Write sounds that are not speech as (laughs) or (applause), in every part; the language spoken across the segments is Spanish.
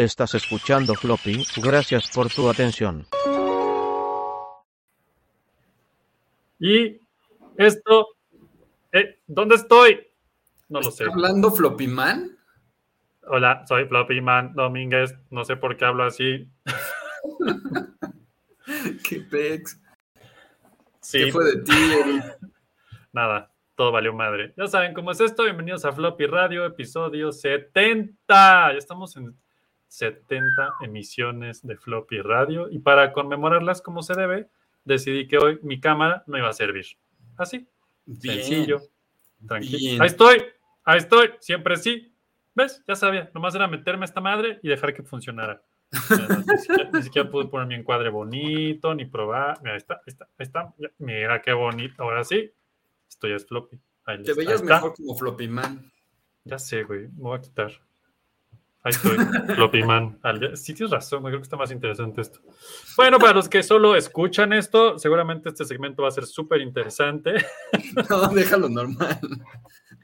Estás escuchando Floppy, gracias por tu atención. Y esto, eh, ¿dónde estoy? No lo sé. ¿Está hablando Floppy Man? Hola, soy Floppy Man Domínguez. No sé por qué hablo así. (laughs) ¿Qué pex? Sí, ¿Qué fue de ti, Eric? (laughs) nada, todo valió madre. Ya saben cómo es esto. Bienvenidos a Floppy Radio, episodio 70. Ya estamos en 70 emisiones de Floppy Radio. Y para conmemorarlas como se debe, decidí que hoy mi cámara no iba a servir. Así, Bien. sencillo, tranquilo. Bien. Ahí estoy, ahí estoy, siempre sí. ¿Ves? Ya sabía, nomás era meterme a esta madre y dejar que funcionara. Ni siquiera, ni siquiera pude poner mi encuadre bonito, ni probar. Mira, ahí está, ahí está, ahí está. Mira qué bonito. Ahora sí, esto ya es floppy. Ahí Te veías ahí está. mejor como Floppy Man. Ya sé, güey, me voy a quitar. Ahí estoy, floppy man. Sí, tienes razón, creo que está más interesante esto. Bueno, para los que solo escuchan esto, seguramente este segmento va a ser súper interesante. (laughs) No, déjalo normal.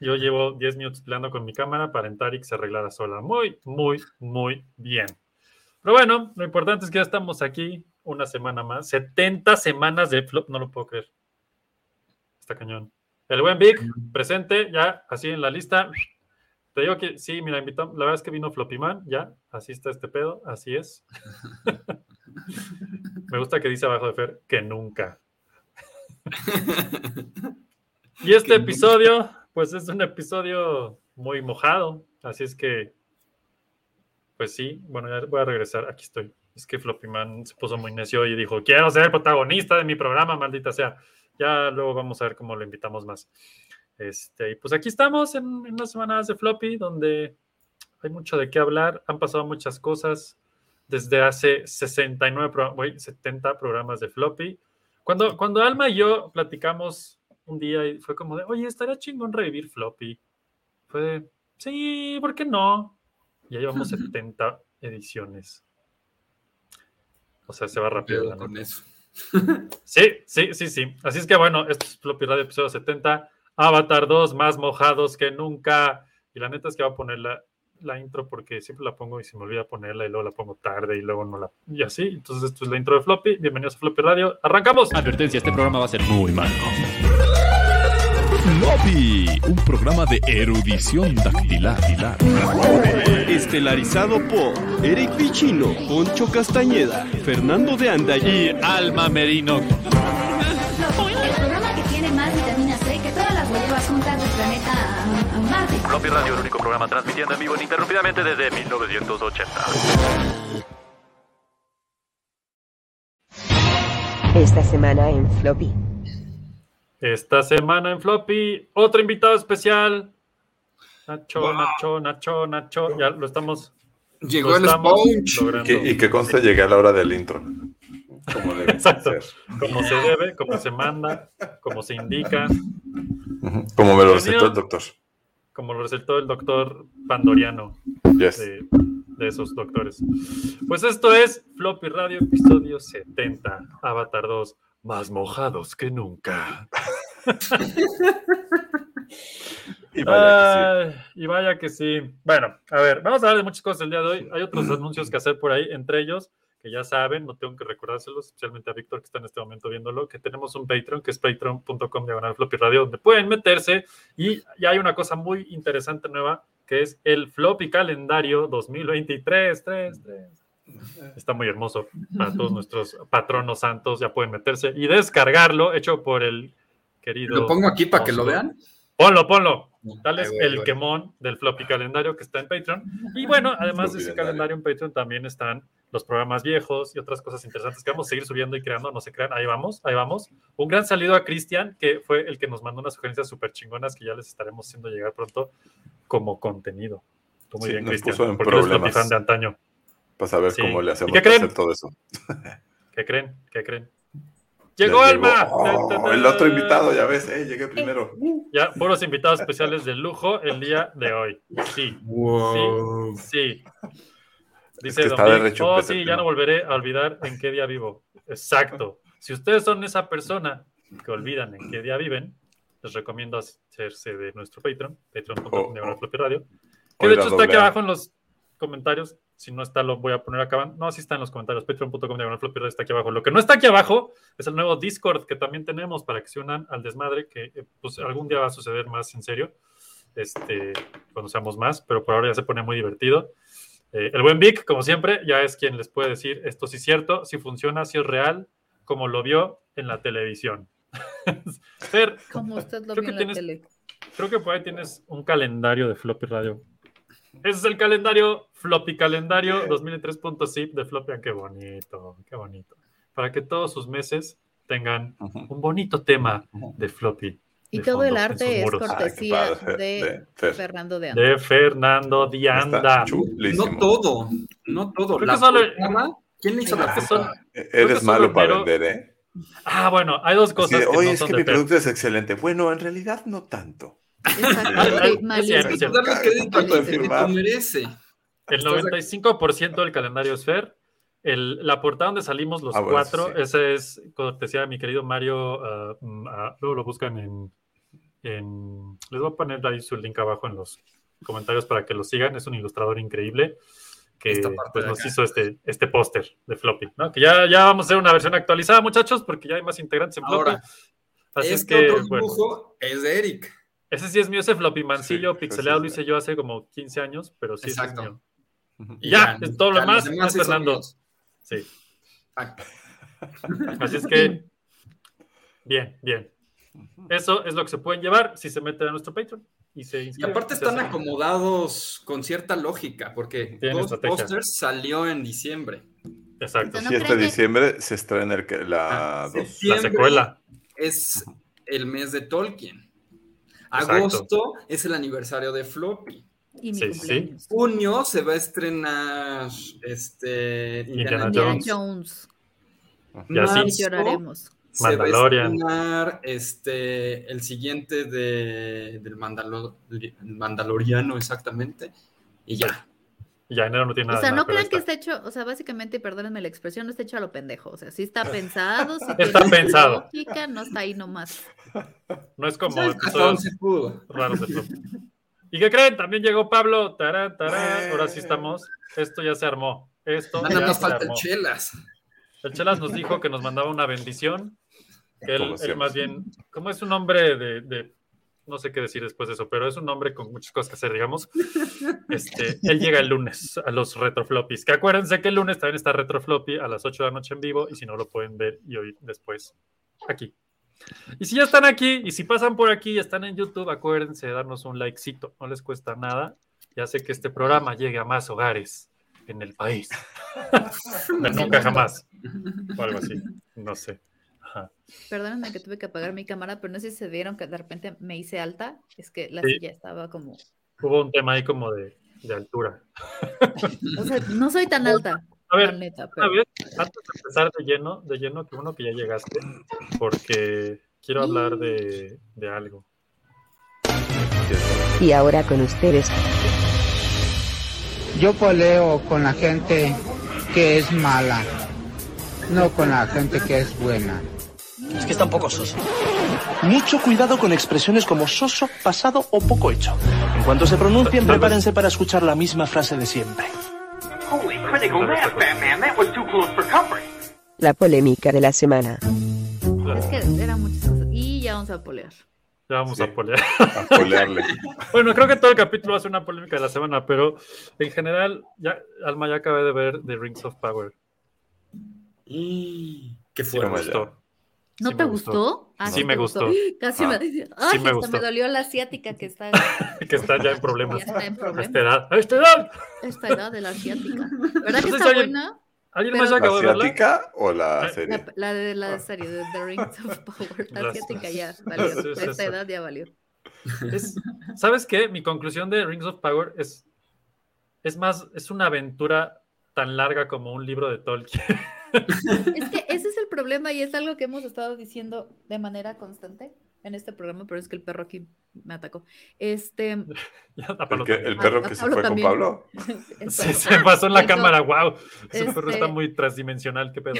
Yo llevo 10 minutos peleando con mi cámara para entrar y que se arreglara sola. Muy, muy, muy bien. Pero bueno, lo importante es que ya estamos aquí una semana más. 70 semanas de flop, no lo puedo creer. Está cañón. El buen Vic, presente, ya así en la lista. Te digo que sí, mira, invitamos, la verdad es que vino Floppyman, ya, así está este pedo, así es. (laughs) Me gusta que dice abajo de Fer que nunca. (laughs) Y este episodio, pues es un episodio muy mojado, así es que, pues sí, bueno, ya voy a regresar, aquí estoy. Es que Floppy Man se puso muy necio y dijo, quiero ser protagonista de mi programa, maldita sea. Ya luego vamos a ver cómo lo invitamos más. Este, y pues aquí estamos en, en unas semanas de Floppy, donde hay mucho de qué hablar, han pasado muchas cosas desde hace 69, pro- güey, 70 programas de Floppy. Cuando, cuando Alma y yo platicamos un día y fue como de, oye, estaría chingón revivir Floppy. Fue de, sí, ¿por qué no? Ya llevamos (laughs) 70 ediciones. O sea, se va rápido. La con eso. (laughs) Sí, sí, sí, sí. Así es que bueno, esto es Floppy Radio episodio 70. Avatar 2, más mojados que nunca. Y la neta es que voy a poner la, la intro porque siempre la pongo y se me olvida ponerla y luego la pongo tarde y luego no la. Y así. Entonces, esto es la intro de Floppy. Bienvenidos a Floppy Radio. ¡Arrancamos! Advertencia, este programa va a ser muy malo. Floppy, un programa de erudición dactilar. Estelarizado por Eric Vicino, Poncho Castañeda, Fernando de Anda y Alma Merino. El programa que tiene más vitamina C que todas las huevas juntas del planeta Marte. Floppy Radio, el único programa transmitiendo en vivo ininterrumpidamente desde 1980. Esta semana en Floppy. Esta semana en Floppy, otro invitado especial. Nacho, Wow. Nacho, Nacho, Nacho. Ya lo estamos. Llegó lo el estamos Sponge. logrando. Y que conste llegué a la hora del intro. Como (laughs) debe Exacto. ser. Como se debe, como se manda, como se indica. Como me lo recetó el doctor. como lo recetó el doctor Pandoriano Yes. de, de esos doctores. Pues esto es Floppy Radio, episodio 70, Avatar 2, más mojados que nunca. (laughs) Y vaya Ay, y vaya que sí. Bueno, a ver, vamos a hablar de muchas cosas el día de hoy. Hay otros anuncios que hacer por ahí, entre ellos, que ya saben, no tengo que recordárselos, especialmente a Víctor que está en este momento viéndolo, que tenemos un Patreon, que es patreon.com diagonal floppy radio, donde pueden meterse y ya hay una cosa muy interesante nueva, que es el floppy calendario 2023. 3, 3. Está muy hermoso para todos nuestros patronos santos, ya pueden meterse y descargarlo, hecho por el querido... Lo pongo aquí para que lo vean. Ponlo, ponlo. Tal es el voy. quemón del floppy calendario que está en Patreon. Y bueno, además de ese calendario en Patreon también están los programas viejos y otras cosas interesantes que vamos a seguir subiendo y creando, no se crean, ahí vamos, ahí vamos. Un gran saludo a Cristian, que fue el que nos mandó unas sugerencias súper chingonas que ya les estaremos haciendo llegar pronto como contenido. Tú muy Sí, bien, Cristian, porque eres fan de antaño. Para saber Sí. cómo le ¿Y hacemos qué para creen? hacer todo eso. ¿Qué creen? ¿Qué creen? Ya ¡Llegó Alma! Oh, el otro invitado, ya ves, eh, llegué primero. Ya, puros invitados especiales de lujo el día de hoy. Sí. Wow. Sí. Es Dice que Don de Vic, rechupete oh sí, ya tema". no volveré a olvidar en qué día vivo. Exacto. Si ustedes son esa persona que olvidan en qué día viven, les recomiendo hacerse de nuestro Patreon, patreon.com Oh, diagonal oh. radio, que Hoy de hecho está aquí abajo en los comentarios, Si no está, lo voy a poner acá. No, sí está en los comentarios. Patreon.com radio está aquí abajo. Lo que no está aquí abajo es el nuevo Discord que también tenemos para que se unan al desmadre, que eh, pues algún día va a suceder más en serio, este, cuando seamos más, pero por ahora ya se pone muy divertido. Eh, el buen Vic, como siempre, ya es quien les puede decir esto sí es cierto, si funciona, si es real, como lo vio en la televisión. (laughs) Fer, Como usted lo Creo vio que en la tienes- tele. creo que por ahí tienes un calendario de Floppy Radio. Ese es el calendario, Floppy Calendario 2003.zip de Floppy. Ah, Qué bonito, qué bonito. Para que todos sus meses tengan un bonito tema de Floppy. Y de todo el arte es. Ah, cortesía padre, de, de Fer. Fernando de Anda. De Fernando. Está chulísimo. No todo, no todo. La solo- ¿Quién le hizo la son- portada? que Eres malo solo para vender, ¿eh? Ah, bueno, hay dos cosas de, que Oye, no es son que de mi producto es excelente. Bueno, en realidad no tanto. Exacto, Ah, (laughs) sí, ah, de. El 95% del calendario es Fer. El- la portada donde salimos los Ah, bueno, cuatro, sí. ese es cortesía de mi querido Mario. ah, mm, ah, luego lo buscan en, en- Les voy a poner ahí su link abajo en los comentarios para que lo sigan. Es un ilustrador increíble que pues, nos acá. hizo este, este póster de Floppy. ¿no? Que ya, ya vamos a hacer una versión actualizada, muchachos, porque ya hay más integrantes en Floppy. Ahora, Así es este que, otro bueno, dibujo es de Eric. ese sí es mío, ese Floppy mancillo Sí, pixelado lo hice yo hace como 15 años, pero sí, ese es mío. Y ya, es todo lo demás, Fernando. Sí. (laughs) Así es que, bien, bien. Eso es lo que se pueden llevar si se meten a nuestro Patreon y se Y aparte están acomodados con cierta lógica, porque Tienen Ghost estrategia. Posters salió en diciembre. Exacto. ¿No Sí, este diciembre se estrena el la Ah, dos. La secuela. Es el mes de Tolkien. Exacto. Agosto es el aniversario de Floppy. Y mi Sí, sí. cumpleaños. Junio se va a estrenar este, Indiana Indiana Jones. Jones. Y así. Lloraremos. se va a Mandalorian. estrenar este, el siguiente de, del Mandalo- el Mandaloriano, exactamente. Y ya. Y ya enero no tiene nada. O sea, no crean que está. hecho, o sea, básicamente, perdónenme la expresión, no está hecho a lo pendejo. O sea, sí está (laughs) pensado, sí Está tiene pensado. lógica, no está ahí nomás. No es como ¿Sabes hasta episodios dónde se pudo? raros de. ¿Y qué creen? También llegó Pablo. Tarán, tarán. Ahora sí estamos. Esto ya se armó. Esto Nada ya más se falta el. Chelas. El Chelas nos dijo que nos mandaba una bendición. Que él, más bien, como es un hombre de, de- no sé qué decir después de eso, pero es un hombre con muchas cosas que hacer, digamos. (laughs) Este, él llega el lunes a los retrofloppies. Que acuérdense que el lunes también está retrofloppy a las 8 de la noche en vivo y si no lo pueden ver y oír después aquí. Y si ya están aquí y si pasan por aquí y están en YouTube, acuérdense de darnos un likecito, no les cuesta nada. Ya sé que este programa llegue a más hogares en el país. (laughs) Pero nunca jamás. O algo así, no sé. Ajá. Perdónenme que tuve que apagar mi cámara, pero no sé si se vieron que de repente me hice alta. Es que la Sí. silla estaba como. Hubo un tema ahí como de, de altura. O sea, no soy tan (laughs) alta. A ver, la neta, antes de empezar de lleno, de lleno, que uno que ya llegaste, porque quiero hablar de, de algo. Y ahora con ustedes, Yo peleo con la gente que es mala, no con la gente que es buena. Es que está un poco soso. Mucho cuidado con expresiones como soso, pasado o poco hecho. En cuanto se pronuncien, prepárense para escuchar la misma frase de siempre. La polémica de la semana. Es que eran muchas cosas. Y ya vamos a polear. Ya vamos Sí. a polear. A polearle. (laughs) bueno, creo que todo el capítulo va a ser una polémica de la semana, pero en general, ya, Alma ya acabé de ver The Rings of Power. Y qué Sí, me Toma fuerte. ya. ¿No Sí te gustó? Ah, Sí me gustó. (gasps) Casi Ah. me Sí ay, me gustó. me dolió la asiática que está (laughs) que está ya en problemas. Ya está en A problemas. esta edad. ¡A esta edad! a esta edad de la asiática. ¿Verdad que está alguien- buena? ¿Alguien Pero- más ya ¿La acabó de verla? asiática o la La- serie? La, la de la serie de The Rings of (laughs) Power. La asiática ya valió. Sí, sí, A esta sí. edad ya valió. Es- ¿Sabes qué? Mi conclusión de Rings of Power es, es más, es una aventura tan larga como un libro de Tolkien. Es que ese es el problema y es algo que hemos estado diciendo de manera constante en este programa, pero es que el perro aquí me atacó. Este. (laughs) Ya, a ¿El, que- perro que se Pablo fue también. con Pablo? (laughs) (laughs) Se, pasó en la Eso. cámara, wow. Ese perro Este- está muy transdimensional, qué pedo.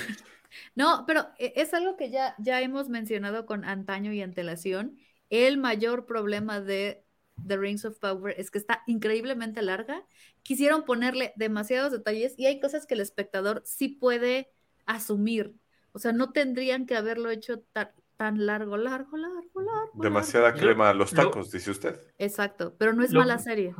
No, pero e- es algo que ya, ya hemos mencionado con antaño y antelación. El mayor problema de The Rings of Power es que está increíblemente larga. Quisieron ponerle demasiados detalles y hay cosas que el espectador sí puede asumir. O sea, no tendrían que haberlo hecho tan, tan largo, largo, largo, largo. Demasiada crema a los lo- tacos, dice usted. Exacto, pero no es Lo- mala serie.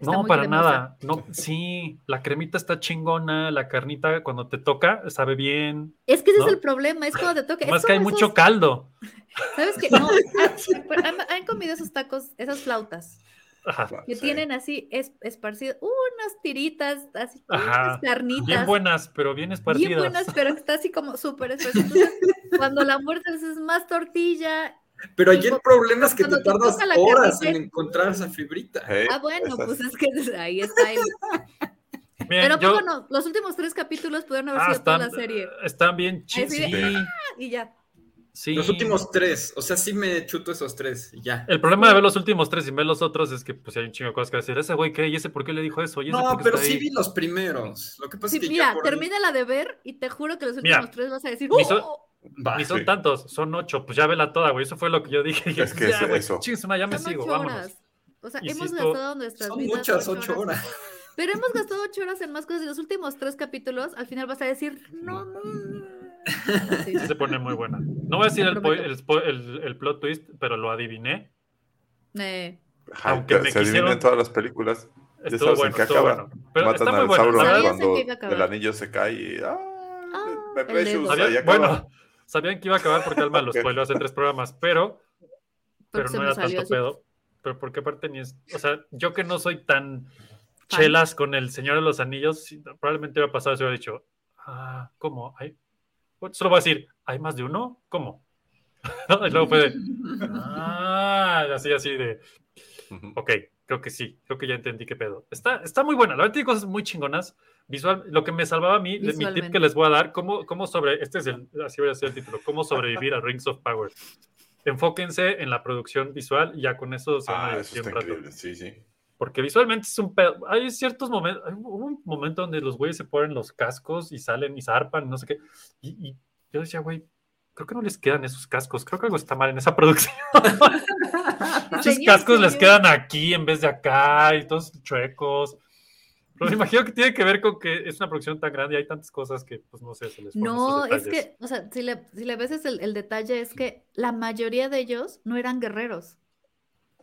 Está No, para cremosa. nada. No, sí, la cremita está chingona, la carnita cuando te toca sabe bien. Es que ese ¿no? es el problema, es cuando te toca. es Más que hay mucho caldo. (laughs) ¿Sabes qué? No, han, (laughs) han- han comido esos tacos, esas flautas, Ajá. que Sí. tienen así es, esparcido unas tiritas, así, unas carnitas. Bien buenas, pero bien esparcidas. bien buenas, pero está así como súper esparcido. (laughs) Entonces, cuando la muertes es más tortilla. Pero allí el problema es que te tardas horas en encontrar esa fibrita. Hey, Ah, bueno, esas- pues es que (laughs) ahí está. el- Bien, Pero yo- ¿cómo no? Los últimos tres capítulos pudieron haber Ah, sido están, toda la serie. están bien chidos. Sí, "Ah", y ya. Sí. Los últimos tres, o sea, sí me chuto esos tres y ya. El problema de ver los últimos tres y ver los otros es que pues hay un chingo de cosas que decir. Ese güey, ¿qué? ¿Y ese por qué le dijo eso? ¿Y ese No, pero sí ahí? vi los primeros. Lo que pasa Sí, es que mira, por termina la de ver y te juro que los Mira, últimos tres vas a decir. ni son- "Oh". Ni son Sí. tantos, son ocho. Pues ya vela toda, güey. Eso fue lo que yo dije. Es que ya, es eso. ya me Son sigo, ocho vámonos. horas. O sea, hemos gastado nuestras Son vidas. muchas ocho horas. Pero hemos gastado ocho horas en más cosas y los últimos tres capítulos, al final vas a decir, no, no. Sí se pone muy buena. No voy a decir el, el, el- el plot twist, pero lo adiviné. Eh, Ajá, aunque que me se quisieron- en todas las películas. Ya Estuvo sabes bueno, en qué estuvo acaba. bueno. Pero Matan está muy al bueno. Cuando el anillo se cae y... ¡Ah! Ah, me el Precious, dedo. ahí Sabía- acaba. bueno, sabían que iba a acabar porque Alma lo Ok. spoileó hace tres programas, pero, pero Porque se no era tanto así. pedo. Pero porque aparte ni es. O sea, yo que no soy tan chelas con el Señor de los Anillos, probablemente hubiera pasado y hubiera dicho, ah, ¿cómo? ¿Hay? Solo voy a decir, ¿hay más de uno? ¿Cómo? (laughs) y luego fue de, ah, así, así de, ok, creo que sí, creo que ya entendí qué pedo. Está, está muy buena, la verdad tiene cosas muy chingonas. Visual, lo que me salvaba a mí, mi tip que les voy a dar, cómo, cómo sobre, este es el, así voy a decir el título, cómo sobrevivir a Rings of Power. Enfóquense en la producción visual y ya con eso se van a Ah, eso divertir está un rato. increíble. Sí, sí. Porque visualmente es un pedo. Hay ciertos momentos, hay un momento donde los güeyes se ponen los cascos y salen y zarpan, no sé qué. Y, y yo decía, güey, creo que no les quedan esos cascos. Creo que algo está mal en esa (laughs) producción. (laughs) Muchos Señor, cascos les señor. quedan aquí en vez de acá y todos chuecos. Pero me imagino que tiene que ver con que es una producción tan grande y hay tantas cosas que, pues no sé, se les No, es que, o sea, si le, si le ves es el, el detalle es que la mayoría de ellos no eran guerreros.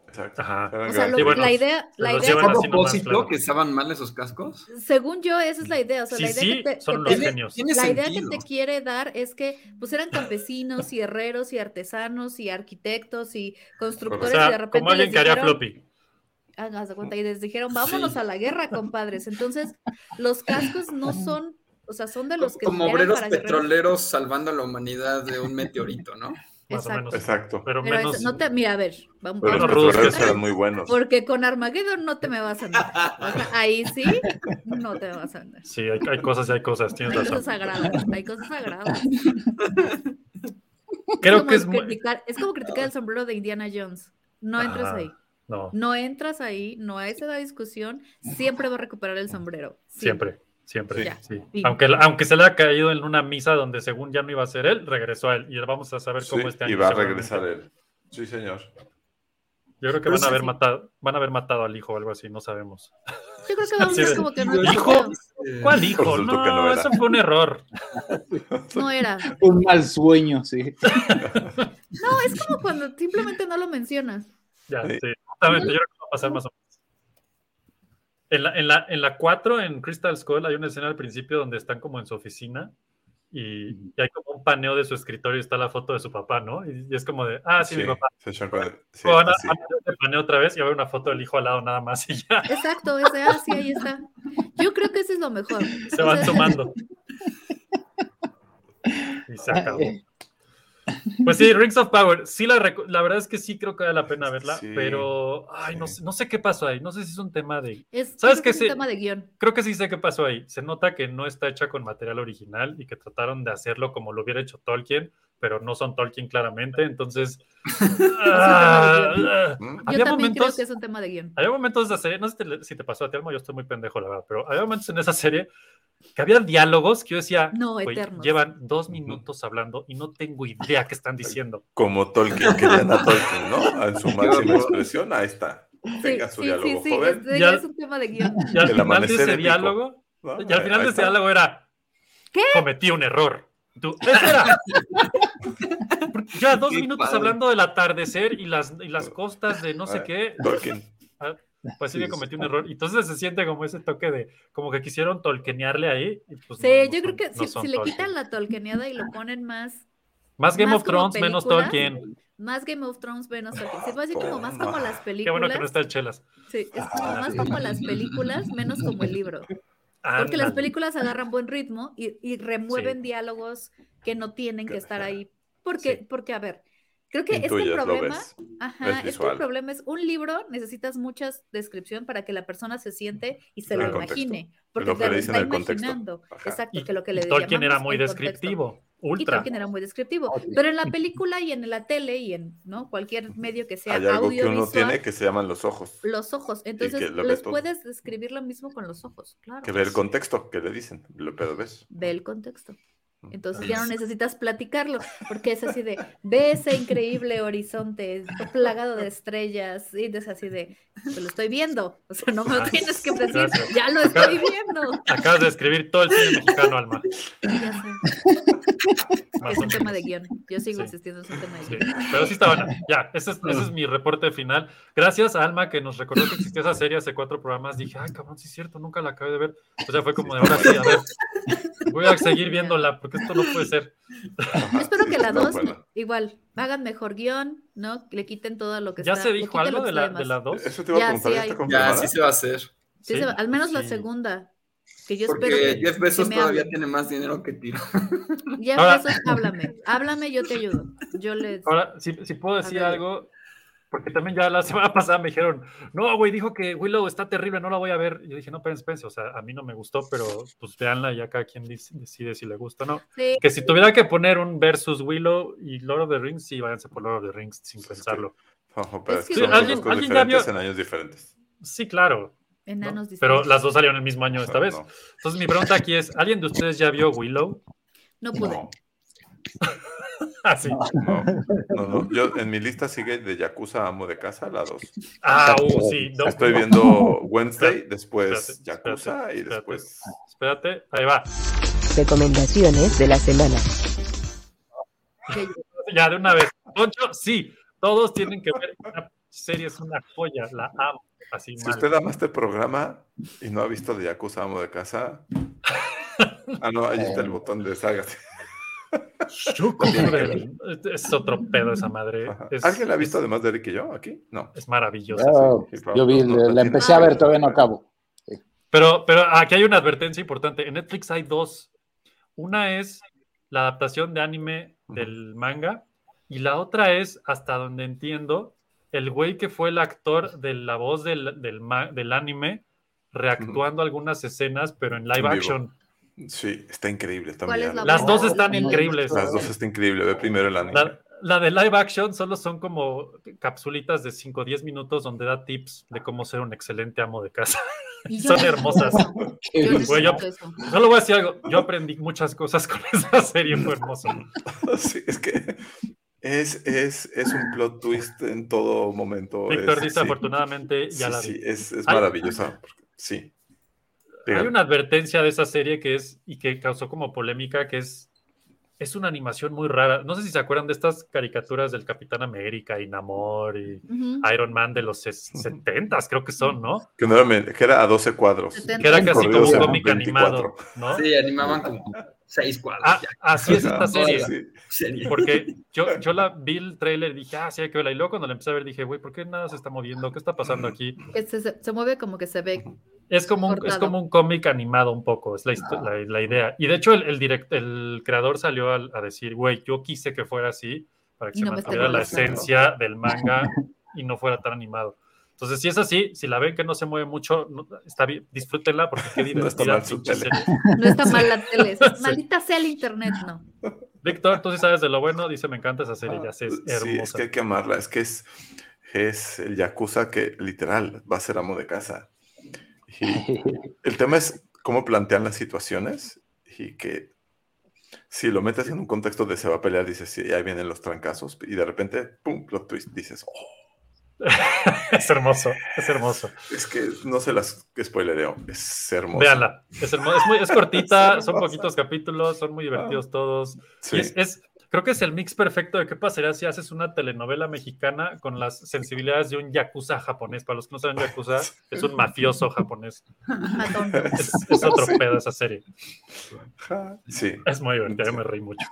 Exacto. Ajá. O sea, lo- Sí, bueno, la idea, la los idea, llevan ¿A así nomás, propósito claro. que estaban mal esos cascos? según yo, esa es la idea. O sea, Sí, la idea sí, que te, son que te- genios. La idea que te quiere dar es que pues eran campesinos y herreros y artesanos y arquitectos y O constructores sea, y de repente como alguien les que haría floppy. hagas de cuenta, y les dijeron, vámonos Sí. a la guerra, compadres. Entonces, los cascos no son, o sea, son de los que Como obreros para guerreros. petroleros salvando a la humanidad de un meteorito, ¿no? Más o Exacto. menos. Exacto. Pero, Pero menos. no te, mira, a ver, vamos, Pero los vamos eran muy buenos. porque con Armageddon no te me vas a andar. O sea, ahí sí, (laughs) no te vas a andar. Sí, hay, hay cosas y hay cosas, tienes Hay razón. cosas sagradas, hay cosas sagradas. (laughs) Creo como que es muy. criticar, es como criticar el sombrero de Indiana Jones. No entras Ajá. ahí. No, No entras ahí, no hay esa discusión. Siempre va a recuperar el sombrero. siempre, siempre. Ya, sí. fin. Aunque, aunque se le ha caído en una misa donde según ya no iba a ser él, regresó a él. Y vamos a saber Sí, cómo este año. y va a regresar él. Sí, señor. Yo creo que van a sí, haber sí. matado, van a haber matado al hijo o algo así, no sabemos. Yo creo que vamos a como que no, ¿Hijo? ¿Cuál hijo? No, que no era. eso fue un error. no era. (laughs) Un mal sueño, sí. (laughs) No, es como cuando simplemente no lo mencionas. Ya, Sí. sí. Exactamente, yo creo que va a pasar más o menos. En la, en, la, en la 4, en Crystal Skull, hay una escena al principio donde están como en su oficina y, y hay como un paneo de su escritorio y está la foto de su papá, ¿no? Y, y es como de, ah, sí, mi papá. se sí, van a, ese paneo otra vez y va a haber una foto del hijo al lado nada más y ya Exacto, ese, ah, sí, ahí está. Yo creo que ese es lo mejor. se O van sea, sumando. (laughs) Y se acabó. Pues sí, Rings of Power, sí la, la verdad es que sí creo que vale la pena verla, Sí, pero ay, no, sí. sé, no sé qué pasó ahí, no sé si es un tema de... Es, ¿Sabes creo qué? es un Sí. tema de guion. Creo que sí sé qué pasó ahí. Se nota que no está hecha con material original y que trataron de hacerlo como lo hubiera hecho Tolkien, pero no son Tolkien claramente, entonces... (laughs) ah, ah. ¿Mm? Yo había también creo momentos... que es un tema de guion. Había momentos de esa serie, no sé si te, si te pasó a ti, Alma, yo estoy muy pendejo, la verdad, pero había momentos en esa serie que había diálogos que yo decía, No, "Güey, eternos. llevan dos minutos hablando y no tengo idea qué están diciendo. Como Tolkien, querían a Tolkien, ¿no? En su máxima expresión, ahí está. Sí, Tenga su sí, sí, diálogo, sí, joven. este ya es un tema de guion. (laughs) Y al El final de amanecer ese épico. diálogo, ¿no? y al final de ese diálogo era, ¿Qué? cometí un error. Tú, espera. (laughs) ya dos Qué minutos padre. hablando del atardecer y las, y las costas de no sé Ah, qué. Tolkien. Ah, Pues sí, Sí, que cometí un error. Y Entonces se siente como ese toque de, como que quisieron tolkenearle ahí. y pues Sí, no, no yo creo que no si, si le quitan la tolkeneada y lo ponen más, Más Game más of Thrones, menos película, Tolkien. más Game of Thrones, menos Tolkien. Si fue así como más como las películas. (laughs) Qué bueno que no está el Chelas. Sí, es como más como las películas, menos como el libro. Porque las películas agarran buen ritmo y, y remueven diálogos que no tienen que estar ahí. Porque, Sí. porque a ver, creo que es que el Intuyes, problema, ajá, es que el visual. problema es un libro necesitas mucha descripción para que la persona se siente y se El lo contexto. imagine. Lo Porque que lo le dicen está imaginando. Exacto, Y- que lo que le Tolkien era muy contexto. descriptivo. Y Ultra. Tolkien era muy descriptivo. Pero en la película y en la tele y en ¿no? cualquier medio que sea Hay algo que uno tiene que se llaman los ojos. los ojos. Entonces, que lo ve les todo. puedes describir lo mismo con los ojos, claro. Que ve el contexto que le dicen. Lo pero ves. Ve el contexto. Mm. Entonces ya no necesitas platicarlo, porque es así de, ve ese increíble horizonte plagado de estrellas, y es así de, pues lo estoy viendo, o sea, no me lo Ah, tienes que decir, gracias. ya lo estoy viendo. Acabas de escribir todo el cine mexicano, Alma. Ya sé. Es un tema de guion, yo sigo Sí. insistiendo, es un tema de Sí, guion. pero sí está bueno. Ya, ese es, ese es mi reporte final. Gracias a Alma que nos recordó que existía esa serie hace cuatro programas. Dije, ay, cabrón, sí es cierto, nunca la acabé de ver. O sea, fue como de ahora sí, a ver, voy a seguir viéndola porque esto no puede ser. Yo espero que la (laughs) No, 2, bueno. igual, hagan mejor guion, ¿no? Le quiten todo lo que ¿Ya está. se dijo algo de la, de la más. 2? Eso te iba Ya, a preguntar. sí ¿ya hay. así se va a hacer. Sí, se va- al menos la Sí. segunda. Que yo espero Porque que, Jeff Bezos que todavía tiene más dinero que tiro. Jeff Ahora- Bezos, háblame. Háblame, yo te ayudo. Yo les. Ahora, si, si puedo decir algo, porque también ya la (laughs) semana pasada me dijeron, no, güey, dijo que Willow está terrible, no la voy a ver. Y yo dije, no, espérense, espérense, o sea, a mí no me gustó, pero pues véanla y ya cada quien decide si le gusta o no. Sí, Que si tuviera que poner un versus Willow y Lord of the Rings, sí, váyanse por Lord of the Rings sin pensarlo. Pero Es que Sí, alguien- ya vio- en años diferentes. Sí, claro. Pero las dos salieron el mismo año esta vez. no. Entonces mi pregunta aquí es, ¿alguien de ustedes ya vio Willow? No pude. No, (laughs) Así. no, no, no. Yo en mi lista sigue de Yakuza Amo de Casa, la 2. Ah, uh, sí. no, Estoy viendo (laughs) Wednesday, después Espérate, Yakuza espérate, y después. Espérate, ahí va. Recomendaciones de la semana. (laughs) Ya, de una vez. Poncho, sí, todos tienen que ver. Esta serie es una joya, la amo. Así Si mal. usted ama este programa y no ha visto de Yakuza Amo de Casa. Ah, no, ahí está el botón de sagas. Es otro pedo esa madre. Es, ¿Alguien la ha es- visto además de Eric y yo aquí? No. Es maravilloso. Yo, sí, yo vi, no, no, la empecé a ver, todavía no acabo. Pero, pero aquí hay una advertencia importante. En Netflix hay dos. Una es la adaptación de anime del manga y la otra es, hasta donde entiendo, el güey que fue el actor de la voz del, del, anime reactuando algunas escenas, pero en live En vivo. action. Sí, está increíble ¿Cuál es la Las dos están No, increíbles. Las dos está increíble. Ve primero el anime. La, la de live action solo son como capsulitas de 5 o 10 minutos donde da tips de cómo ser un excelente amo de casa. Y (laughs) Son hermosas. (laughs) Yo (laughs) yo- eso. Solo voy a decir algo. Yo aprendí muchas cosas con esa serie, fue hermoso. Sí, es que es, es, es un plot twist en todo momento. Víctor es- dice, sí, afortunadamente, ya sí, la sí, vi. es, es Hay- maravillosa. Sí. Hay una advertencia de esa serie que es, y que causó como polémica, que es, es una animación muy rara. No sé si se acuerdan de estas caricaturas del Capitán América y Namor y Ujú. Iron Man de los 70 creo que son, ¿no? Que, no era, que era a 12 cuadros. Setenta. Que era casi como un cómic 24. animado, ¿no? Sí, animaban como seis cuadros. Ah, así es esta serie. Sí. Porque yo, (laughs) yo la vi el trailer y dije, ah, sí, hay que verla. Y luego cuando la empecé a ver dije, güey, ¿por qué nada se está moviendo? ¿Qué está pasando aquí? Se- se mueve como que se ve. Es como un, es como un cómic animado un poco, es la, histo- la, la idea. Y de hecho el, el, direct- el creador salió a, a decir, güey, yo quise que fuera así para que Y se mantuviera la esencia del manga y no fuera tan animado. Entonces, si es así, si la ven que no se mueve mucho, no- está bien, disfrútenla porque qué (laughs) No está divertida mal su tele. No está mal la tele. (laughs) Sí. Maldita sea el internet, no. Víctor, tú sí sabes de lo bueno, dice, me encanta esa serie, ya sé, es Sí, es hermosa. que hay que amarla. Es que es, es el Yakuza que literal va a ser amo de casa. Y (laughs) el tema es cómo plantean las situaciones y que si lo metes en un contexto de se va a pelear, dices, sí, ahí vienen los trancazos y de repente, pum, plot twist, dices, oh, (laughs) es hermoso, es hermoso. Es que no se las spoilereo. Es hermoso. Véanla. Es, hermo- es muy, es (laughs) cortita, Es son poquitos capítulos, son muy divertidos todos. Sí. Y es, es- creo que es el mix perfecto de qué pasaría si haces una telenovela mexicana con las sensibilidades de un yakuza japonés. Para los que no saben yakuza, (laughs) es un mafioso japonés. Es, es otro pedo esa serie. Sí, Es muy divertida, yo me reí mucho.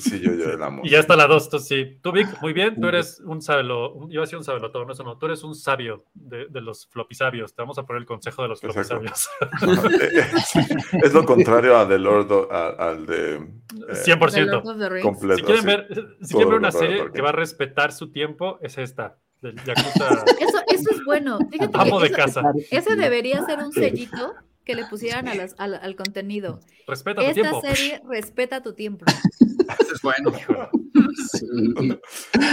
sí, yo, yo la amo. Y ya está la dos, tú sí. Tú, Vic, muy bien, tú eres un sabelo, iba a decir un sabelo todo, no, eso no, tú eres un sabio de, de los floppy sabios. Te vamos a poner el consejo de los floppy Exacto. sabios. (laughs) Es lo contrario a The Lord al de eh, 100%. The Lord of the Rings. completo. Si quieren ver, si quieren ver una serie que va a respetar su tiempo, es esta, del Yakuza (laughs) Eso, eso es bueno. Fíjate que Amo de eso- casa. Ese debería ser un sellito que le pusieran a las- al, al contenido. Respeta tu Esta tiempo. serie respeta tu tiempo. (laughs) Eso es bueno.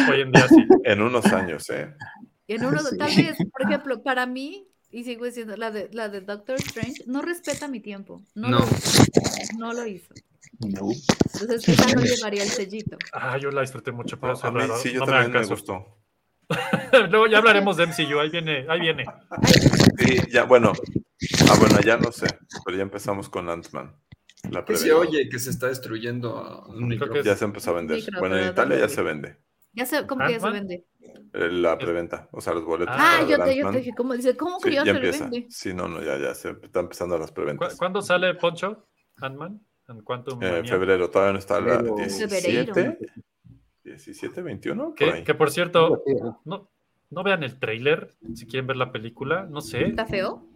Hoy en día sí. En unos años, ¿eh? En uno, Sí. tal vez, por ejemplo, para mí, y sigo diciendo, la de, la de Doctor Strange, no respeta mi tiempo. No, No. Lo, hizo, no lo hizo. No. Entonces, esa no llevaría el sellito. Ah, yo la disfruté mucho, pero A mí sí, yo no me hagan también me caso. gustó. (laughs) Luego ya hablaremos de MCU, ahí viene, ahí viene. Sí, ya, bueno. Ah, bueno, ya no sé, pero ya empezamos con Ant-Man. Que se oye que se está destruyendo un que Ya se empezó a vender. Micro, Bueno, en Italia ya se vende Ya cómo que ya se vende. eh, la preventa, o sea, los boletos. Ah, para yo te, yo te dije, ¿cómo, dice, ¿cómo que Sí, ya, ya se empieza. vende? Sí, no, no, ya, ya se están empezando las ¿Cu- preventas. ¿Cuándo sale Poncho? ¿Ant-Man? ¿En cuánto? Eh, febrero, todavía no está la Febrero. 17. 17, 21, por Que, ahí. que por cierto, no, no vean el tráiler si quieren ver la película, no sé. ¿Está feo?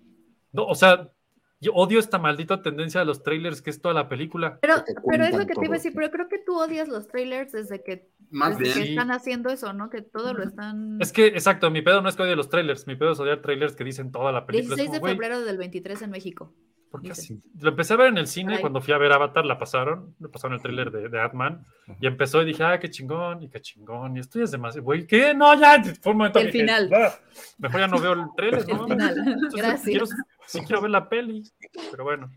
No, o sea, yo odio esta maldita tendencia de los trailers que es toda la película. Pero, pero es lo que te iba a decir, pero creo que tú odias los trailers desde que, Más desde que bien. están haciendo eso, ¿no? Que todo lo están... Es que, exacto, mi pedo no es que odie los trailers, mi pedo es odiar trailers que dicen toda la película. Es 16 de como, febrero del 23 en México. ¿Por qué dice. así? Lo empecé a ver en el cine Ay. cuando fui a ver Avatar, la pasaron, me pasaron el trailer de, de Ant-Man y empezó y dije, ah, qué chingón, y qué chingón, y esto ya es demasiado, güey, ¿qué? No, ya, fue un momento El dije, final. "Ah, mejor ya no veo el trailer, El ¿no? final. Entonces, Gracias. Quiero, sí quiero ver la peli, pero bueno.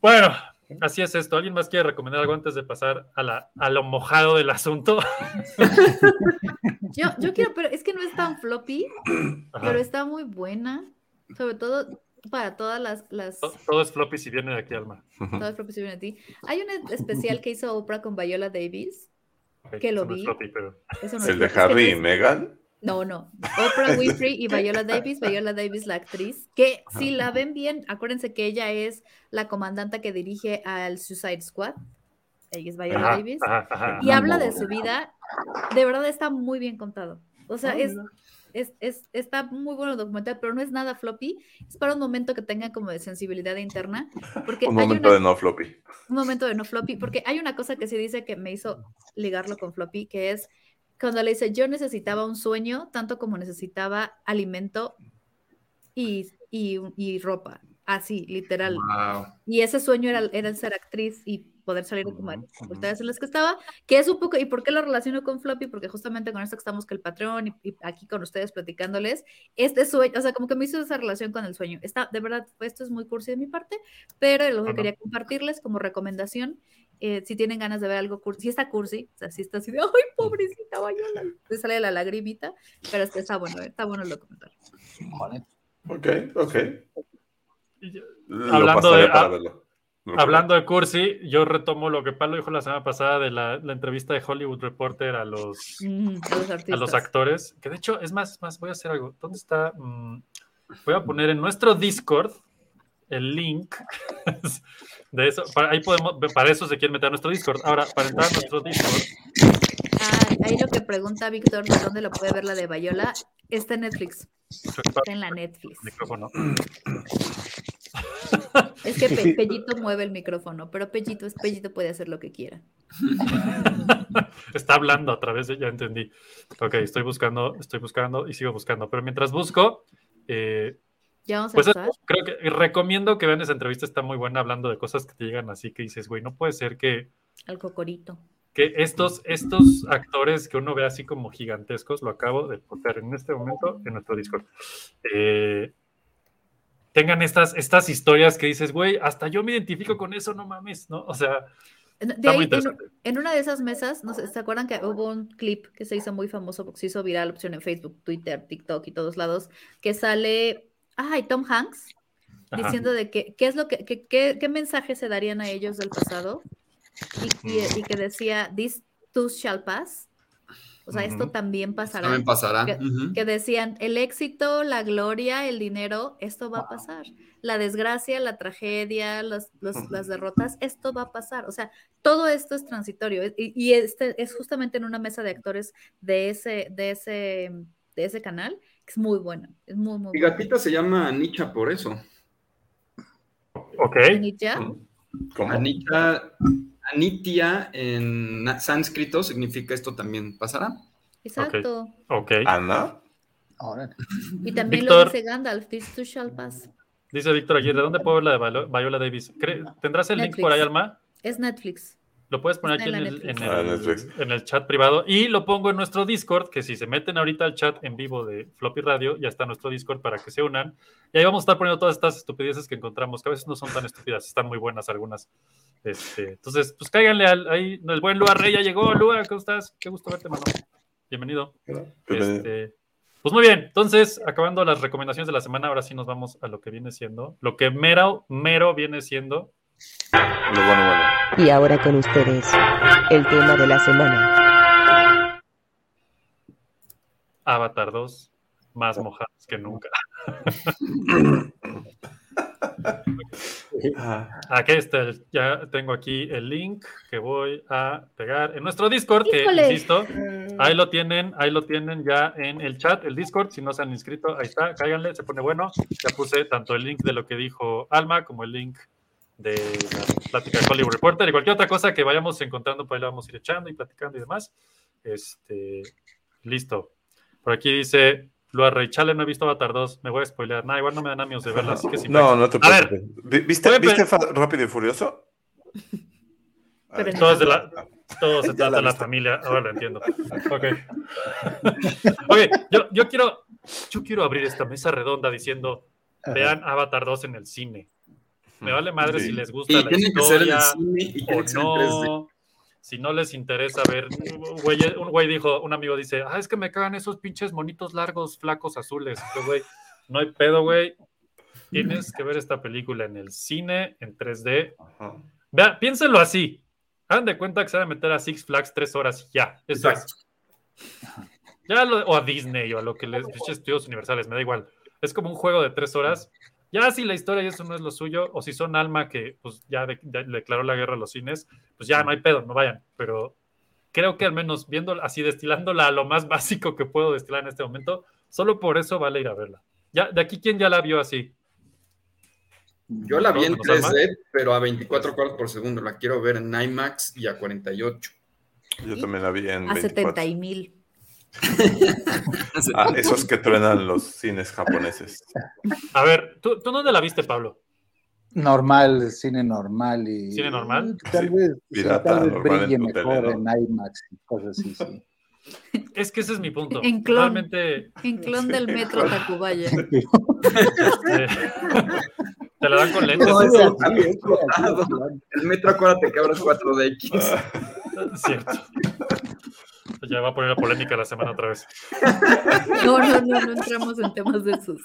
Bueno, así es esto. ¿Alguien más quiere recomendar algo antes de pasar a, la, a lo mojado del asunto? Yo, yo quiero, pero es que no es tan floppy, Ajá. pero está muy buena. Sobre todo para todas las... las To- Todo es floppy si viene de aquí, Alma. todas las floppy si vienen a ti. Hay un especial que hizo Oprah con Viola Davis. Que lo no es vi. floppy, pero- Eso no El es de es Harry no y es- Meghan. No, no. Oprah Winfrey y Viola (laughs) Davis. Viola Davis, la actriz. Que si la ven bien, acuérdense que ella es la comandante que dirige al Suicide Squad. Ella es Viola Ajá, Davis. ajá, ajá. Y habla de su vida. De verdad está muy bien contado. O sea, es. Es, es- está muy bueno el documental, pero no es nada floppy. Es para un momento que tengan como de sensibilidad interna. Porque Un hay momento una- de no floppy. un momento de no floppy, porque hay una cosa que sí dice que me hizo ligarlo con floppy, que es cuando le dice, yo necesitaba un sueño tanto como necesitaba alimento y, y, y ropa, así, literal. Wow. Y ese sueño era, era el ser actriz y poder salir de como facultades en las que estaba, que es un poco, ¿y por qué lo relaciono con Floppy? Porque justamente con esto que estamos que el patrón y, y aquí con ustedes platicándoles, este sueño, o sea, como que me hizo esa relación con el sueño. Está, de verdad, esto es muy cursi de mi parte, pero lo que Ajá. quería compartirles como recomendación, eh, si tienen ganas de ver algo cursi, si está cursi, o sea, si está así de, ay, pobrecita Viola, te sale la lagrimita, pero es que está bueno, está bueno el documental. Joder. Ok, ok. Lo Hablando de- para Lo Hablando de Cursi, yo retomo lo que Pablo dijo la semana pasada de la, la entrevista de Hollywood Reporter a los, Mm, a los a artistas. los actores. Que de hecho, es más, es más, voy a hacer algo. ¿Dónde está? Mm, voy a poner en nuestro Discord el link (laughs) de eso. Para, ahí podemos, para eso se quieren meter a nuestro Discord. Ahora, para entrar a nuestro Discord, Ah, ahí lo que pregunta Víctor, ¿de dónde lo puede ver la de Bayola? Está en Netflix. Está en la Netflix. micrófono. Es que Pe- Pellito mueve el micrófono, pero Pellito, es Pellito puede hacer lo que quiera. Está hablando a través de, ya entendí. Ok, estoy buscando, estoy buscando y sigo buscando. Pero mientras busco, eh, Ya vamos a pues empezar. creo que recomiendo que vean esa entrevista, está muy buena hablando de cosas que te llegan así que dices, güey, no puede ser que, Al cocorito. que estos, estos actores que uno ve así como gigantescos, lo acabo de poner en este momento en nuestro Discord, eh, tengan estas, estas historias que dices, güey, hasta yo me identifico con eso, no mames, ¿no? O sea, De ahí, en, una de esas mesas, no sé, ¿se acuerdan que hubo un clip que se hizo muy famoso porque se hizo viral opción en Facebook, Twitter, TikTok y todos lados, que sale, ay, Tom Hanks Ajá. diciendo de que qué es lo que, que- qué, qué mensaje se darían a ellos del pasado y, y- y que decía this too shall pass. O sea, esto también pasará. También pasará. Que, decían el éxito, la gloria, el dinero, esto va a pasar. La desgracia, la tragedia, los- los- las derrotas, esto va a pasar. O sea, todo esto es transitorio. Y, y este es justamente en una mesa de actores de ese, de ese, de ese canal, que es muy bueno. Es muy, muy Mi bueno. gatita se llama Anicha por eso. Ok. Anitya, ¿Cómo? Anita, Anitia en sánscrito significa esto también pasará. exacto. Ok. ¿Ana? Y también Víctor. lo dice Gandalf, this too shall pass. Dice Víctor Aguirre, ¿dónde puedo ver la de Viola Davis? ¿Tendrás el link por ahí, Alma? Es Netflix. Lo puedes poner Está aquí en en la el, en, Netflix. Ah, el, en el chat privado y lo pongo en nuestro Discord, que si se meten ahorita al chat en vivo de Floppy Radio, ya está nuestro Discord para que se unan. Y ahí vamos a estar poniendo todas estas estupideces que encontramos, que a veces no son tan estúpidas, están muy buenas algunas. Este, entonces, pues cáiganle al, ahí, el buen Lua Rey ya llegó. Lua, ¿cómo estás? Qué gusto verte, mano. Bienvenido. Este, pues muy bien, entonces, acabando las recomendaciones de la semana, ahora sí nos vamos a lo que viene siendo, lo que mero, mero viene siendo Lo bueno, bueno. Y ahora con ustedes, el tema de la semana. Avatar 2, más mojados que nunca. (laughs) Aquí está, el- ya tengo aquí el link que voy a pegar en nuestro Discord, que Híjole. insisto, ahí lo tienen, ahí lo tienen ya en el chat, el Discord, si no se han inscrito, ahí está, cáiganle, se pone bueno. Ya puse tanto el link de lo que dijo Alma como el link de la plática de Hollywood Reporter y cualquier otra cosa que vayamos encontrando, pues ahí la vamos a ir echando y platicando y demás. Este, listo. Por aquí dice Rey, chale, no he visto Avatar 2, me voy a spoilear. Nada, igual no me dan amigos de verla, así que sin No, no te A ver, preocupes. Vi- ¿Viste, ¿viste Rápido y Furioso? (laughs) Pero en Todo, es de la, (laughs) todo se trata de (laughs) la familia, ahora lo entiendo. Ok. Ok, yo, yo, quiero, yo quiero abrir esta mesa redonda diciendo, vean Avatar 2 en el cine. Me vale madre Sí. si les gusta Y la tiene que ser en el historia cine y o que ser en 3D. no. Si no les interesa ver, un güey, un güey dijo, un amigo dice, ah, es que me cagan esos pinches monitos largos, flacos, azules. Yo, güey, no hay pedo, güey. Tienes que ver esta película en el cine, en 3D. Ajá. Vea, piénsenlo así. Hagan de cuenta que se van a meter a Six Flags tres horas y ya. Eso Exacto. es. Ya lo- o a Disney o a lo que les pinches estudios universales, me da igual. Es como un juego de tres horas. Ya si la historia y eso no es lo suyo, o si son alma que pues ya de- de- declaró la guerra a los cines, pues ya no hay pedo, no vayan. Pero creo que al menos viendo así, destilándola a lo más (laughs) básico que puedo destilar en este momento, solo por eso vale ir a verla. Ya, de aquí, ¿quién ya la vio así? Yo la vi en ¿Todos menos 3D, pero a 24 cuadros por segundo. La quiero ver en IMAX y a 48. Yo también la vi en A 24. 70 y mil. (laughs) Ah, esos que truenan los cines japoneses. A ver, ¿tú, ¿tú dónde la viste, Pablo? Normal, cine normal y. ¿Cine normal? Tal vez, sí, pirata, tal vez normal en brille mejor tele, ¿no? en IMAX y cosas así, sí. (laughs) Es que ese es mi punto. En clon. Realmente En clon del metro (laughs) Tacubaya. eh, te la dan con lentes. El metro, acuérdate que ahora es 4DX. Cierto. Ya va a poner la polémica la semana otra vez. (laughs) No, no, no, no entramos en temas de esos.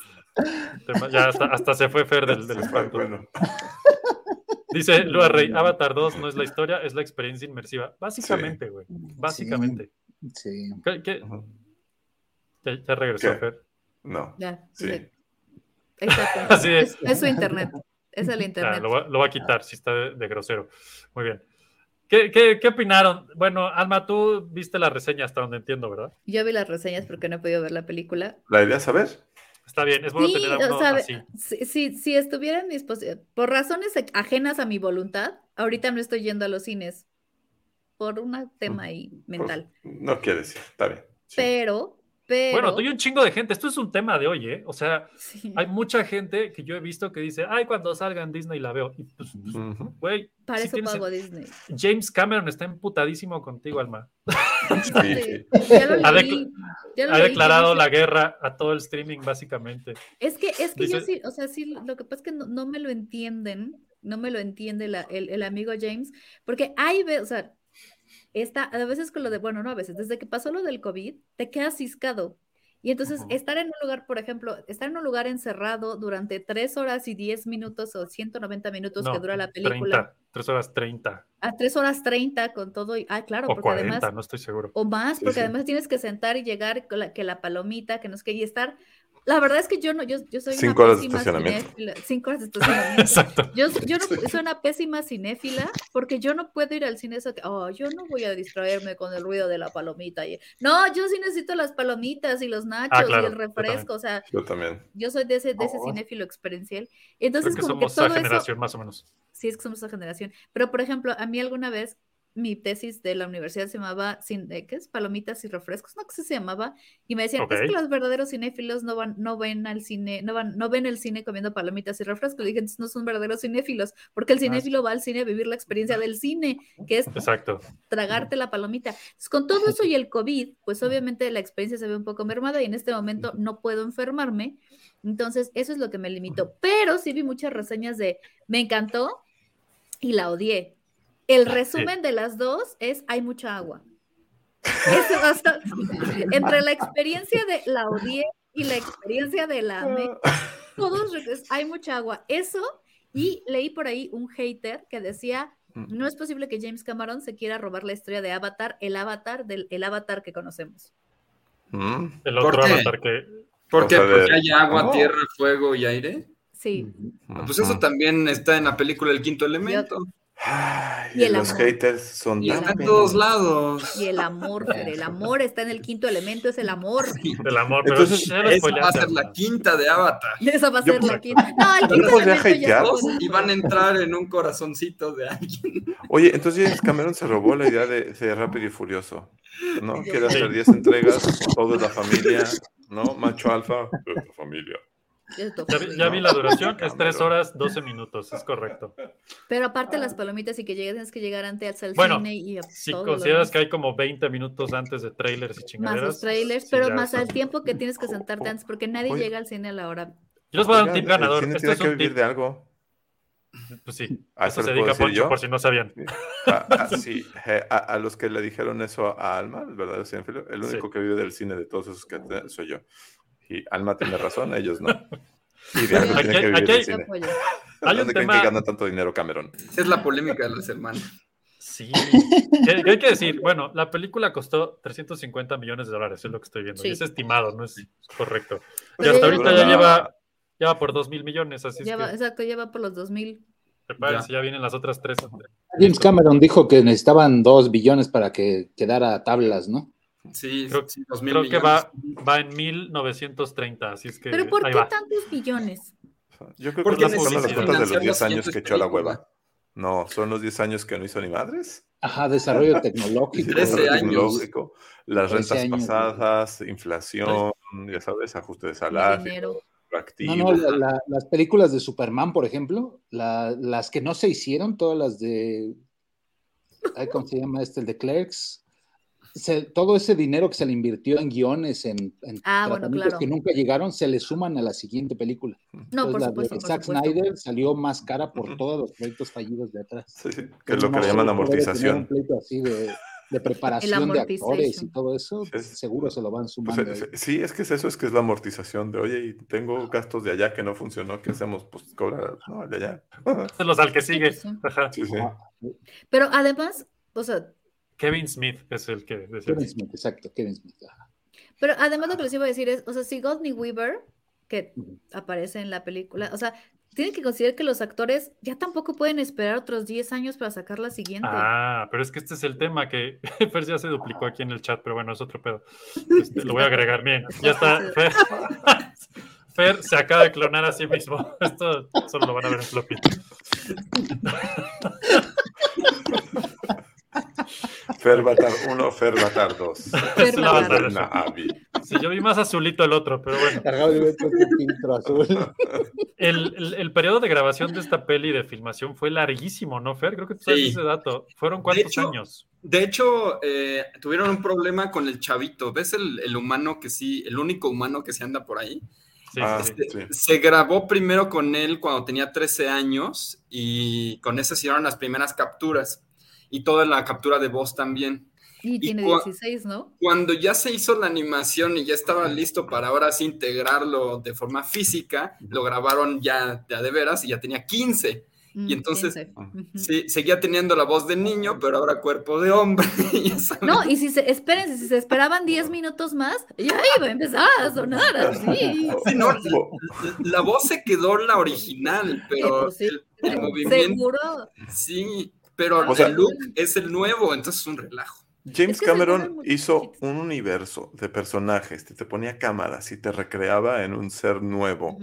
Ya hasta, hasta se fue Fer del, del espanto. Bueno, Dice Lua Rey, Avatar 2 no es la historia, es la experiencia inmersiva. Básicamente, güey. Básicamente. Sí. ¿Qué-. Ya, ya regresó ¿Qué? Fer. no. Ya. Sí. Pues. (laughs) Así es, es su internet. Es el Ah, internet. lo, va, lo va a quitar si está de, de grosero. Muy bien. ¿Qué, qué, qué opinaron? Bueno, Alma, tú viste la reseña hasta donde entiendo, ¿verdad? Yo vi las reseñas porque no he podido ver la película. ¿La idea es saber? Está bien, es bueno Sí, tener a uno o sea, así. si, si, si estuviera en mis por razones ajenas a mi voluntad, ahorita no estoy yendo a los cines por un tema ahí mental. No quiere decir, está bien. Sí. Pero, pero. Bueno, tú y un chingo de gente. Esto es un tema de hoy, ¿eh? O sea, Sí. hay mucha gente que yo he visto que dice, ay, cuando salga en Disney la veo. Y pues, güey, Para sí eso pago Disney. James Cameron está emputadísimo contigo, Alma. (laughs) Sí. Ya lo Ha leí, ya lo Ha leí, declarado la guerra a todo el streaming, básicamente. Es que, es que yo sí, o sea, sí, lo que pasa es que no, no me lo entienden no me lo entiende la- el, el amigo James, porque hay, o sea, está, a veces con lo de, bueno, no a veces, desde que pasó lo del COVID, te quedas ciscado. Y entonces estar en un lugar, por ejemplo, estar en un lugar encerrado durante tres horas y diez minutos o 190 minutos que No, dura la película, 30, 3 horas 30 a tres horas 30 con todo, y, ah, claro, o porque 40, además, no estoy seguro. o más, Sí, porque sí. además tienes que sentar y llegar con la, que la palomita, que no es que, y estar, la verdad es que yo no, yo, yo soy Cinco una horas de pésima estacionamiento. cinéfila, cinco horas de estacionamiento. Exacto. Yo, yo no, soy una pésima cinéfila porque yo no puedo ir al cine eso que, oh, yo no voy a distraerme con el ruido de la palomita. y- no, yo sí necesito las palomitas y los nachos Ah, claro, y el refresco, o sea, Yo también. yo soy de ese, de ese Oh. cinéfilo experiencial. Creo Entonces, que como que somos todo esa eso, generación más o menos. sí es que somos esa generación. Pero, por ejemplo, a mí alguna vez mi tesis de la universidad se llamaba, sin, eh, ¿qué es? Palomitas y refrescos, no sé si se llamaba, y me decían, es que los verdaderos cinéfilos no van, no ven al cine, no van, no ven el cine comiendo palomitas y refrescos. Le dije, entonces no son verdaderos cinéfilos, porque el Ah, cinéfilo va al cine a vivir la experiencia del cine, que es Exacto. tragarte la palomita. Entonces, con todo eso y el COVID, pues obviamente la experiencia se ve un poco mermada y en este momento no puedo enfermarme. Entonces, eso es lo que me limitó. Pero sí vi muchas reseñas de me encantó y la odié. El resumen de las dos es hay mucha agua. Eso, entre la experiencia de la odié y la experiencia de la amé, (laughs) todos es- hay mucha agua. Eso, y leí por ahí un hater que decía, no es posible que James Cameron se quiera robar la historia de Avatar, el avatar del el avatar que conocemos. Mm. El ¿Por otro qué? avatar que. ¿Por qué? Porque hay agua, ¿Cómo? tierra, fuego y aire. Sí. Pues eso también está en la película El Quinto Elemento. Ay, Y el los amor. haters son Y tan en todos lados. Y el amor, (laughs) el amor está en el quinto elemento, es el amor. (laughs) Del amor, pero Entonces, lo Esa va a ser la quinta de Avatar. Esa va a ser la quinta. No, el ¿No quinto elemento ya y van a entrar en un corazoncito de alguien. Oye, entonces Cameron se robó la idea de, de Rápido y Furioso, ¿no? Quiere hacer 10 entregas, todo es la familia, ¿no? Macho alfa, la familia. Ya, vi- ya vi la duración, es 3 horas 12 minutos, es correcto. Pero aparte las palomitas y que llegues, tienes que llegar antes al Bueno, cine y a Si consideras que hay como 20 minutos antes de trailers y más chingaderas. los trailers, sí, pero más al tiempo que tienes que sentarte antes, porque nadie Oye. llega al cine a la hora. Yo les voy a dar un tip ganador. El cine Esto tiene es que un vivir tip. de algo. Pues sí, Ah, eso ¿se dedica Poncho, yo? por si no sabían. A, a- sí, (laughs) eh, a, a los que le dijeron eso a Alma, el verdadero cinéfilo, el Sí. único que vive del cine de todos esos que soy yo. Y Alma tiene razón, ellos no. Y de algo Aquí tiene que hay- vivir cine. Un ¿Dónde creen tema- que gana tanto dinero Cameron? Esa es la polémica de la semana. Sí. ¿Qué, qué hay que decir? Bueno, la película costó 350 millones de dólares, es lo que estoy viendo. Sí. Y es estimado, no es correcto. Y hasta ya ahorita ya lleva, ya va por 2 mil millones, así Ya es va- que exacto, ya va por los 2000. prepárense, ya vienen las otras tres. James Cameron dijo que necesitaban dos billones para que quedara a tablas, ¿no? Sí, Creo, sí, dos mil creo que va, va en 1930, así es que Pero ¿por ahí qué va. tantos millones? Yo creo Porque que estamos necesita las cuentas de los financiar 10 las años que echó a la hueva. No, son los 10 años que no hizo ni madres. Ajá, desarrollo (laughs) tecnológico. Trece Desarrollo años. tecnológico, las 13 rentas años. pasadas, inflación, ya sabes, ajuste de salario, activo. No, no, la- la- las películas de Superman, por ejemplo, la- las que no se hicieron, todas las de. ¿Cómo se llama este? El de Clerks. Se- todo ese dinero que se le invirtió en guiones, en, en Ah, bueno, tratamientos claro. que nunca llegaron, se le suman a la siguiente película. No, por Entonces, la supuesto, de por Zack supuesto. Snyder salió más cara por todos los proyectos fallidos de atrás. Sí, sí, que es lo que le llaman amortización. un pleito así de, de (laughs) preparación de actores y todo eso, Sí. seguro se lo van Pues, sumando. ahí. sí, es que es eso, es que es la amortización de, oye, y tengo gastos de allá que no funcionó, ¿qué hacemos? Pues cobrar, no, de allá. (laughs) (laughs) Los al que sigue. Sí, sí. Ajá. Sí, sí. Pero además, o sea, Kevin Smith es el que decía. Kevin Smith, exacto, Kevin Smith. ajá. pero además lo que les iba a decir es, o sea, si Godney Weaver, que aparece en la película, o sea, tienen que considerar que los actores ya tampoco pueden esperar otros 10 años para sacar la siguiente. Ah, pero es que este es el tema que (laughs) Fer ya se duplicó aquí en el chat, pero bueno, es otro pedo. Este, lo voy a agregar bien. Ya está. (laughs) Fer, (laughs) Fer se acaba de clonar a sí mismo. Esto solo lo van a ver en floppy. Ferbatar 1, Ferbatar 2. Fer la Batar. banda. Una Abby. Sí, yo vi más azulito el otro, pero bueno. Cargado de otro filtro azul. El, el- el periodo de grabación de esta peli de filmación fue larguísimo, ¿no, Fer? Creo que tú sabes Sí. ese dato. ¿Fueron cuántos hecho, años? De hecho, eh, tuvieron un problema con el chavito. ¿Ves el, el humano que sí, el único humano que se anda por ahí? Sí, Ah, Este, sí. Se grabó primero con él cuando tenía 13 años y con ese se hicieron las primeras capturas y toda la captura de voz también. Y tiene cua- 16, ¿no? Cuando ya se hizo la animación y ya estaba listo para ahora sí integrarlo de forma física, lo grabaron ya, ya de veras y ya tenía 15. Mm, Y entonces 15. Ujú. sí, seguía teniendo la voz de niño, pero ahora cuerpo de hombre. (laughs) No, y si se, espérense, si se esperaban 10 minutos más, ya iba a empezar a sonar así. Sí, no, la, la voz se quedó la original, pero pues sí. el, el movimiento Seguro. sí, pero O sea- el look es el nuevo, entonces es un relajo. James Es que se Cameron hizo un universo de personajes, te, te ponía cámaras y te recreaba en un ser nuevo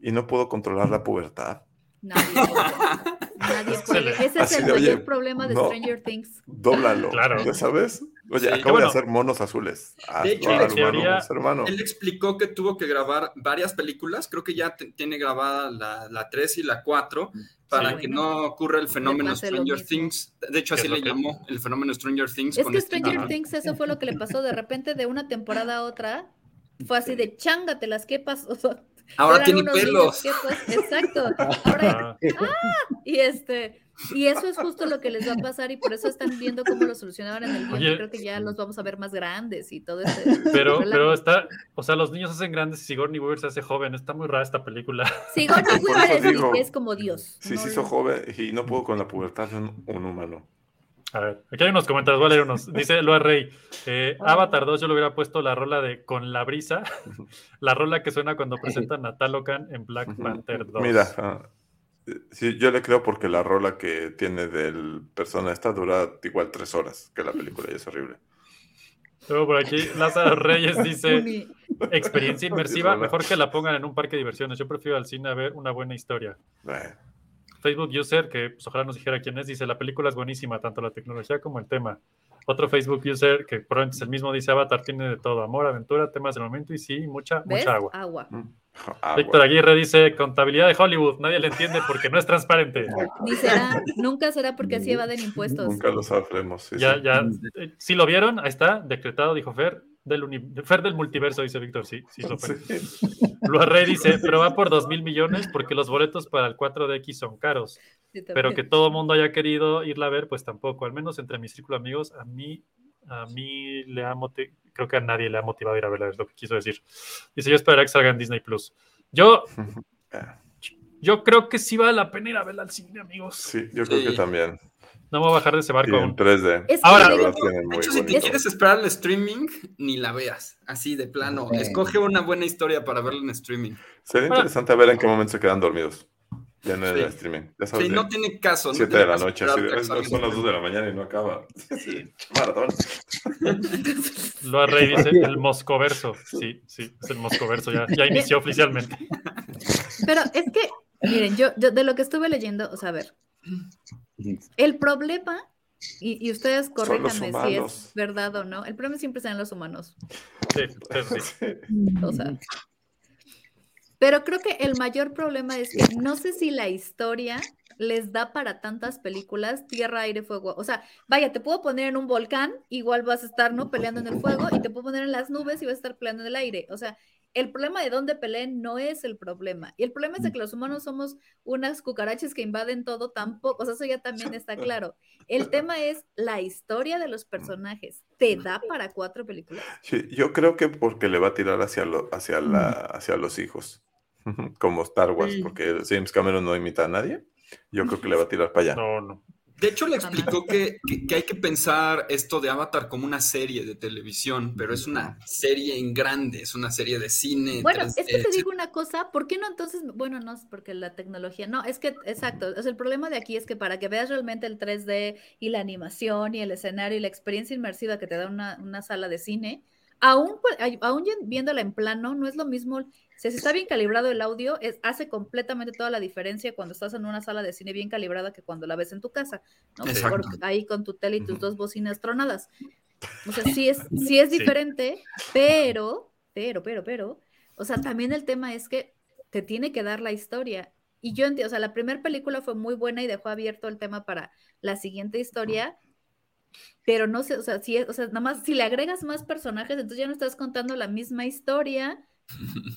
y no pudo controlar la pubertad. Nadie puede. Nadie puede. Ese es el de, mayor oye, problema de no. Stranger Things. Dóblalo, Claro. ¿ya sabes? Oye, Sí. acabo Bueno. de hacer monos azules. Hazlo, hecho, en hermano, teoría- es hermano. Él explicó que tuvo que grabar varias películas, creo que ya tiene grabada la, la 3 y la 4, para Sí. que no ocurra el fenómeno Stranger. Things. De hecho, ¿Qué así le que- llamó el fenómeno Stranger Things. Es con que este Stranger. Things, eso fue lo que le pasó de repente de una temporada a otra. Fue así de chángatelas, ¿qué pasó? Ahora tiene pelos. niños, ¿qué pas- Exacto. Ahora, Ah, y este, y eso es justo lo que les va a pasar, y por eso están viendo cómo lo solucionaban en el guion. Creo que ya los vamos a ver más grandes y todo ese. pero, pero está, o sea, los niños se hacen grandes y Sigourney Weaver se hace joven. Está muy rara esta película. Sigourney Weaver eso es, digo, es como Dios. Sí, no se hizo joven y no pudo con la pubertad de un, un humano. A ver, aquí hay unos comentarios, voy a leer unos. Dice Loa Rey, eh, Avatar 2 yo le hubiera puesto la rola de Con la brisa, la rola que suena cuando presentan a Talocan en Black Panther 2. Mira, ah, sí, yo le creo porque la rola que tiene del persona esta dura igual tres horas que la película y es horrible. Luego por aquí Lázaro Reyes dice, (laughs) experiencia inmersiva, mejor que la pongan en un parque de diversiones. Yo prefiero al cine a ver una buena historia. Facebook user, que pues, ojalá nos dijera quién es, dice, la película es buenísima, tanto la tecnología como el tema. Otro Facebook user, que probablemente es el mismo, dice, Avatar tiene de todo, amor, aventura, temas del momento y sí, mucha, ¿Ves? mucha agua. Agua. (laughs) agua. Víctor Aguirre dice, contabilidad de Hollywood, nadie le entiende porque no es transparente. Ni será, nunca será porque así evaden impuestos. Nunca lo sabremos. sí, Ya, sí. ya, eh, sí lo vieron, ahí está, decretado, dijo Fer, del, Fer del multiverso, dice Víctor, sí, sí lo fue. Sí. Rey dice, pero va por dos mil millones porque los boletos para el 4DX son caros. Pero que todo el mundo haya querido irla a ver, pues tampoco, al menos entre mi círculo de amigos, a mí, a mí le ha motivado, creo que a nadie le ha motivado a ir a verla, es lo que quiso decir. Dice, yo esperaré que salga en Disney Plus. Yo, (laughs) Ah, yo creo que sí vale la pena ir a verla al cine, amigos. Sí, yo creo Sí. que también. No me voy a bajar de ese barco en aún. 3D. Es que Ahora- digo, De hecho, si te quieres esperar al streaming, ni la veas. Así de plano. Sí. Escoge una buena historia para verla en streaming. Sería Ahora- interesante ver en qué momento se quedan dormidos. Ya en el Sí. streaming. Ya sabes, Sí, no tiene caso. no 7 tiene de la noche. esperarte así, a que "Es- salga son en las 2 de la mañana y no acaba. (laughs) Sí, maratón. (laughs) Loa Rey dice, el Moscoverso. Sí, sí, es el Moscoverso, ya, ya inició oficialmente. (laughs) Pero es que, miren, yo, yo de lo que estuve leyendo, o sea, a ver, el problema, y, y ustedes corríjanme si es verdad o no, el problema siempre está en los humanos. (laughs) Sí. O sea. Pero creo que el mayor problema es que no sé si la historia les da para tantas películas, tierra, aire, fuego. O sea, vaya, te puedo poner en un volcán, igual vas a estar, ¿no? Peleando en el fuego, y te puedo poner en las nubes y vas a estar peleando en el aire. O sea, el problema de dónde peleen no es el problema. Y el problema es de que los humanos somos unas cucarachas que invaden todo tampoco. O sea, eso ya también está claro. El tema es la historia de los personajes. ¿Te da para cuatro películas? Sí, yo creo que porque le va a tirar hacia, lo, hacia, la, hacia los hijos. (laughs) Como Star Wars, Sí. porque James Cameron no imita a nadie. Yo creo que le va a tirar para allá. No, no. De hecho, le explicó que, que- que hay que pensar esto de Avatar como una serie de televisión, pero es una serie en grande, es una serie de cine. Bueno, 3D, es que te digo una cosa, ¿por qué no entonces? Bueno, no, es porque la tecnología, no, es que, exacto, o sea, el problema de aquí es que para que veas realmente el 3D y la animación y el escenario y la experiencia inmersiva que te da una, una sala de cine, aún, pu- ay- aún viéndola en plano, no es lo mismo, si está bien calibrado el audio, es, hace completamente toda la diferencia cuando estás en una sala de cine bien calibrada que cuando la ves en tu casa, ¿no? Por- ahí con tu tele y tus dos bocinas tronadas. O sea, sí es, (laughs) sí es Sí. diferente, pero, pero, pero, pero, o sea, también el tema es que te tiene que dar la historia. Y yo entiendo, o sea, la primera película fue muy buena y dejó abierto el tema para la siguiente historia, pero no sé, o sea, si es, o sea, nada más, si le agregas más personajes, entonces ya no estás contando la misma historia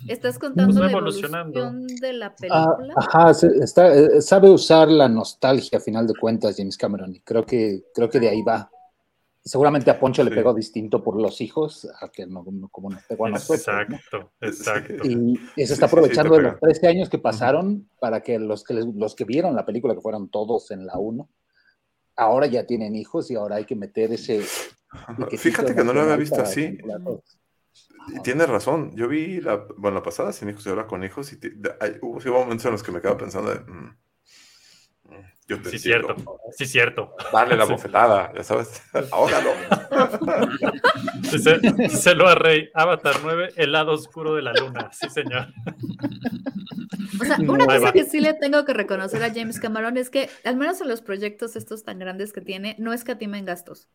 ¿Estás contando Pues la evolucionando. evolución de la Ah, película? ajá, está, eh, sabe usar la nostalgia a final de cuentas James Cameron y creo que, creo que de ahí va. Seguramente a Poncho le pegó distinto por los hijos, a que no, no como nos pegó a nosotros. ¿no? Exacto, exacto. Y y se está Sí, sí, aprovechando de los pega. 13 años que pasaron para que los que, les- los que vieron la película, que fueron todos en la 1, ahora ya tienen hijos y ahora hay que meter ese... Fíjate que no lo había visto así. Y tienes razón. Yo vi la, bueno, la pasada sin hijos y ahora con hijos. Y te- de- hay- hubo, sí hubo momentos en los que me quedaba pensando de. mm, mm, yo te Sí, cierto. Sí, cierto. Dale la (laughs) Sí. bofetada, ya sabes. (laughs) Ahógalo. Dice, dice Loa Rey, Avatar 9, el lado oscuro de la luna. Sí, señor. O sea, una Ahí cosa va. que sí le tengo que reconocer a James Cameron es que, al menos en los proyectos estos tan grandes que tiene, no escatima en gastos.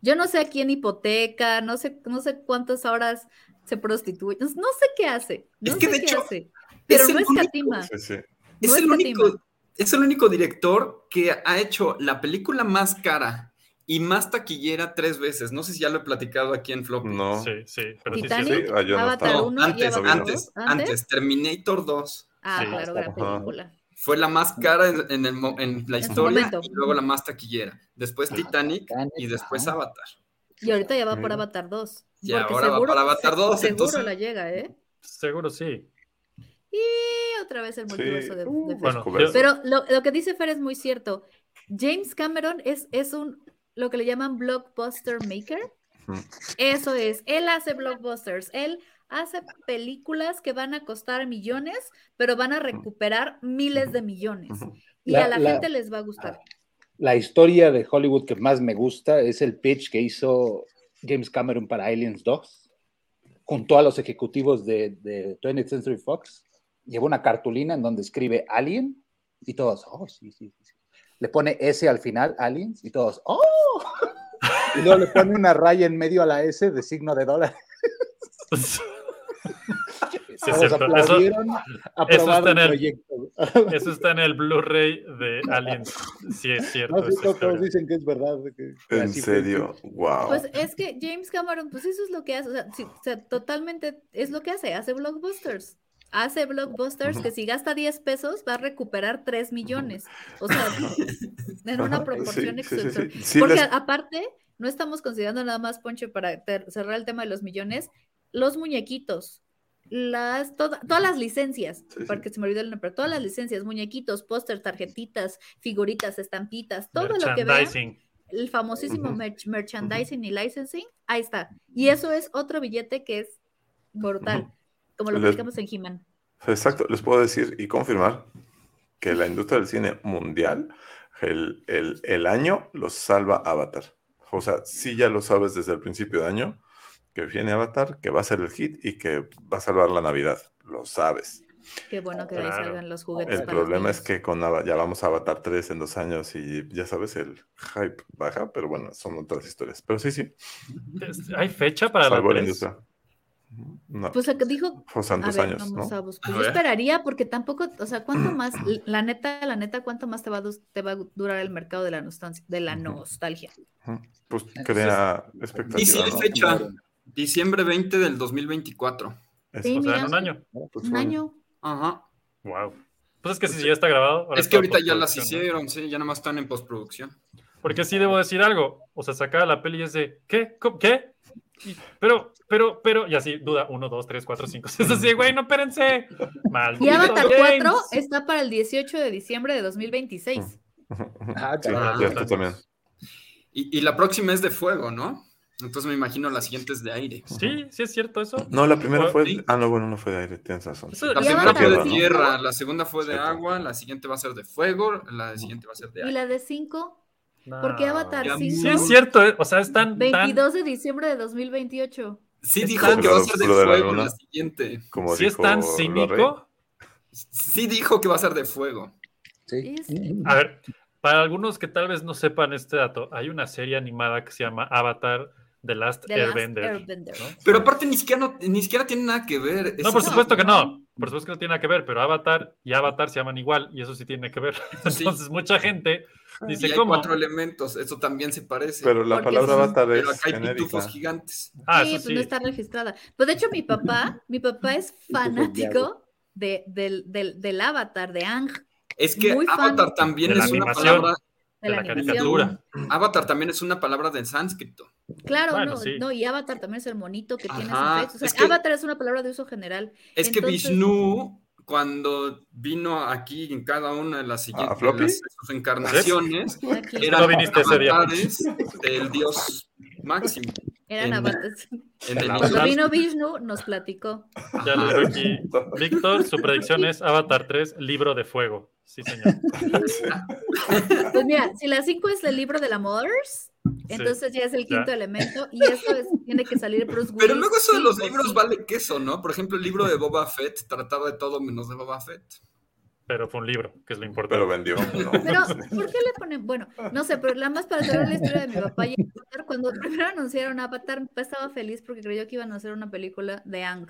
Yo no sé a quién hipoteca, no sé, no sé cuántas horas se prostituye, no, no sé qué hace, no Es que, sé de qué hecho, hace, pero es no el único- escatima. Sí, sí. Es No el, escatima. único, es el único director que ha hecho la película más cara y más taquillera tres veces. No sé si ya lo he platicado aquí en Floppy. No. Sí, sí, pero Titanic, sí. sí. Ah, yo no Avatar estaba. 1 y antes, Avatar antes, 2, antes, Terminator 2 Ah, Sí. claro, gran Ajá. película. Fue la más cara en, en el en la historia y luego la más taquillera. Después Titanic Titanic, y después. Avatar. Y ahorita ya va por. Avatar 2. Y ahora va para Avatar 2, Seguro entonces- la llega, ¿eh? Seguro sí. Y otra vez el multiverso de, de Uh. Bueno, yo- Pero lo, lo que dice Fer es muy cierto. James Cameron es, es un lo que le llaman blockbuster maker. Eso es, él hace blockbusters, él hace películas que van a costar millones, pero van a recuperar miles de millones. Y La- a la, la- gente les va a gustar. La historia de Hollywood que más me gusta es el pitch que hizo James Cameron para Aliens 2, junto a los ejecutivos de, de 20th Century Fox. Lleva una cartulina en donde escribe Alien y todos, oh, sí, sí, sí. sí". Le pone S al final, Aliens, y todos, oh. (laughs) Y luego le pone una raya en medio a la S de signo de dólar. (laughs) Sí, cierto. Eso, aprobaron está en el eso está en el Blu-ray de Aliens. Sí, es cierto. No, sí, esa todos dicen que es verdad. que- En así fue. serio, wow. Pues es que James Cameron, pues eso es lo que hace, o sea, sí, o sea, totalmente es lo que hace, hace blockbusters. Hace blockbusters que si gasta 10 pesos va a recuperar 3 millones. O sea, en una proporción excepcional. sí. Sí Porque les- aparte, no estamos considerando nada más, Poncho, para cerrar el tema de los millones, los muñequitos, las, toda- todas las licencias, Sí, sí. porque se me olvidó el nombre, todas las licencias, muñequitos, póster, tarjetitas, figuritas, estampitas, todo lo que vean el famosísimo merch- merchandising y licensing, ahí está. Y eso es otro billete que es brutal, como lo platicamos en He-Man. Exacto, les puedo decir y confirmar que la industria del cine mundial, el, el- el año los salva Avatar. O sea, sí ya lo sabes desde el principio de año, que viene Avatar, que va a ser el hit y que va a salvar la Navidad. Lo sabes. Qué bueno que ahí salgan los juguetes. El para los problema es que con Ava- ya vamos a Avatar 3 en dos años y ya sabes, el hype baja, pero bueno, son otras historias. Pero sí, sí, ¿Hay fecha para la salvó la 3? industria. No, Pues dijo, fue a ver, años, vamos ¿no? a buscar. A Yo esperaría porque tampoco, o sea, ¿cuánto (clears throat) más? La neta, la neta, ¿cuánto más te va a, te va a durar el mercado de la nostalgia? De la nostalgia? Pues crea Y expectativa, sí hay ¿no? fecha, diciembre 20 del 2024. Eso. Sí, O sea, mira, en un año. Un año. Ajá. Wow. Pues es que si ya está grabado. ahora Es que ahorita ya las hicieron, sí, ya nada más están en postproducción. Porque sí debo decir algo. O sea, sacaba la peli y es de, ¿qué? ¿Qué? Pero, pero, pero, y así, duda, uno, dos, tres, cuatro, cinco, seis, así, güey, no, espérense. (laughs) Maldito Y Avatar James. 4 está para el 18 de diciembre de 2026. Ujú, ujú. Ah, Sí, caray. ya está también. Y, y la próxima es de fuego, ¿no? Entonces me imagino las siguientes de aire. Sí, sí es cierto eso. No, la primera fue. Sí. Ah, no, bueno, no fue de aire, tienes razón. Eso- La Y primera Avatar fue de cinco. tierra, la segunda fue de agua, la siguiente va a ser de fuego, la siguiente va a ser de Y aire. la de 5, No. porque Avatar Ya 5, Sí es cierto, eh, o sea, es tan, tan- 22 de diciembre de 2028. Sí dijo que va a ser de la fuego la siguiente. Como sí es dijo tan cínico. Sí dijo que va a ser de fuego. Sí. A ver, para algunos que tal vez no sepan este dato, hay una serie animada que se llama Avatar The Last The Last Airbender. Pero aparte ni siquiera, no- ni siquiera tiene nada que ver. No, por supuesto que no. por supuesto que no tiene nada que ver, pero Avatar y Avatar se llaman igual y eso sí tiene que ver. Sí. (laughs) Entonces, mucha gente Y dice, hay ¿cómo? cuatro elementos, eso también se parece. Pero la Porque palabra sí. avatar Pero es acá hay genérica. pitufos gigantes. Ah, sí, eso pues no está registrada. Pues de hecho, mi papá, (laughs) mi papá es fanático de, del, del, del avatar de Ang, Es que Muy fan Avatar también de la es una palabra. de De la, la animación. caricatura. Avatar también es una palabra del sánscrito. Claro, Bueno, no, sí. no, y Avatar también es el monito que tiene Ajá, ese efecto. O sea, es que- Avatar es una palabra de uso general. Es que Entonces- Vishnu, cuando vino aquí en cada una de las siguientes sus encarnaciones, eran No viniste avatares del dios máximo. eran en- avatares. En el. Cuando Avatar. vino Vishnu, nos platicó. Ya les veo aquí. Víctor, su predicción es Avatar 3, libro de fuego. Sí, señor. (laughs) Pues mira, si la 5 es el libro de la Entonces ya es el ya. quinto elemento y eso es- tiene que salir Bruce Willis. Pero luego eso de los libros sí. vale queso, ¿no? Por ejemplo, el libro de Boba Fett trataba de todo menos de Boba Fett. Pero fue un libro, que es lo importante. Pero vendió. ¿no? (laughs) Pero, ¿por qué le ponen? Bueno, no sé, pero nada más para saber la historia de mi papá y Avatar, cuando primero anunciaron Avatar, mi papá estaba feliz porque creyó que iban a hacer una película de Ang.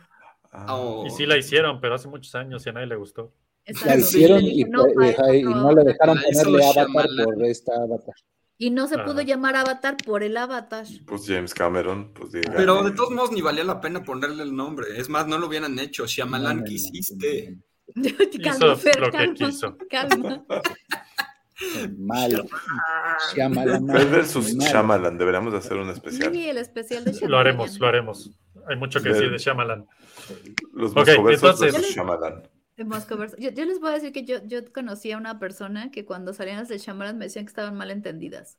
Ah, Oh. Y sí la hicieron, pero hace muchos años y a nadie le gustó. La Exacto. hicieron Y y, no, y eso no le dejaron La ponerle avatar Shyamalan. por esta avatar. Y no se Ajá. pudo llamar Avatar por el Avatar. Pues James Cameron, pues diga. Pero de todos modos ni valía la pena ponerle el nombre. Es más, no lo hubieran hecho. Shyamalan, ¿qué hiciste? calma, Fer, lo que calma, quiso. calma. Mal. Shyamalan, versus mal. Shyamalan, deberíamos hacer un especial. Sí, el especial de Shyamalan. Lo haremos, lo haremos. Hay mucho que decir de Shyamalan. Los Ok, moscoversos entonces- versus Shyamalan. Yo, yo les voy a decir que yo, yo conocí a una persona que cuando salían las de Shyamalan me decían que estaban mal entendidas.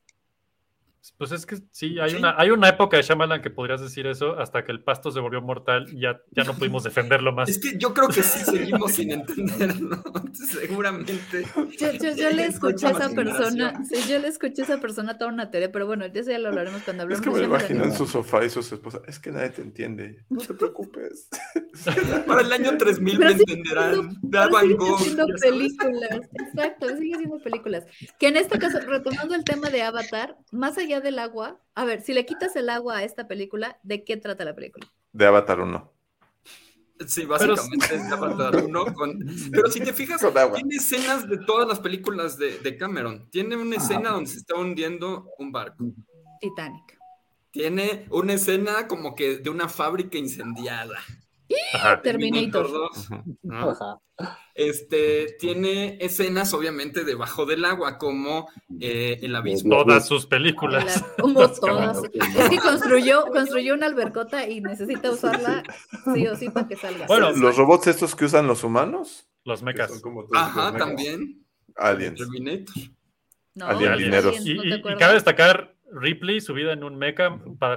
Pues es que sí, hay, Sí. Una, hay una época de Shyamalan que podrías decir eso hasta que el pasto se volvió mortal y ya, ya no pudimos defenderlo más. Es que yo creo que sí seguimos sin entenderlo. (laughs) Seguramente. Yo, yo, yo le escuché a esa persona, sí, yo le escuché a esa persona toda una teoría, pero bueno, eso ya lo hablaremos cuando Es hablemos que me imagino en su sofá y sus esposas. Es que nadie te entiende. No te preocupes. (laughs) Para el año 3000 Pero me sigue entenderán. siendo- Da pero Van sigue Gogh. siendo ya sabes. películas, exacto, sigue siendo películas. Que en este caso, retomando el tema de Avatar, más allá del agua, a ver, si le quitas el agua a esta película, ¿de qué trata la película? De Avatar 1. Sí, básicamente es Avatar 1 con... Pero si te fijas, tiene escenas de todas las películas de, de Cameron. Tiene una escena donde se está hundiendo un barco. Titanic. Tiene una escena como que de una fábrica incendiada. Ajá. (laughs) Terminator. 2, ¿no? Ajá. Este, tiene escenas obviamente debajo del agua, como eh, el abismo. Todas sus películas. La- (laughs) como todas. Es que construyó, construyó una albercota y necesita usarla sí o sí para que salga. Bueno, Los robots estos que usan los humanos. Los son como todos Ajá, los mechas. también. Aliens. Terminator. no, Alien Aliens. Y, cabe destacar Ripley subida en un mecha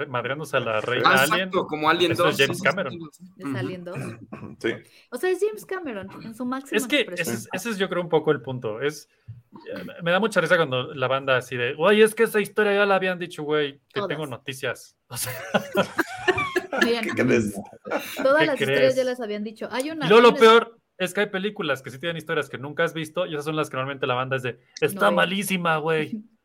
madreándose a la reina Ah, Alien. exacto, como Alien Eso 2. es James Cameron. Es Alien 2. (clears throat) Sí. O sea, es James Cameron en su máxima Es que ese es, ese es yo creo un poco el punto. Es, me da mucha risa cuando la banda así de, oye, es que esa historia ya la habían dicho, güey, que Todas. tengo noticias. O sea, Miren, (laughs) ¿Qué crees? todas ¿Qué las crees? historias ya las habían dicho. Hay una. y luego hay lo peor es que hay películas que sí tienen historias que nunca has visto y esas son las que normalmente la banda es de, está No. malísima, güey. (laughs)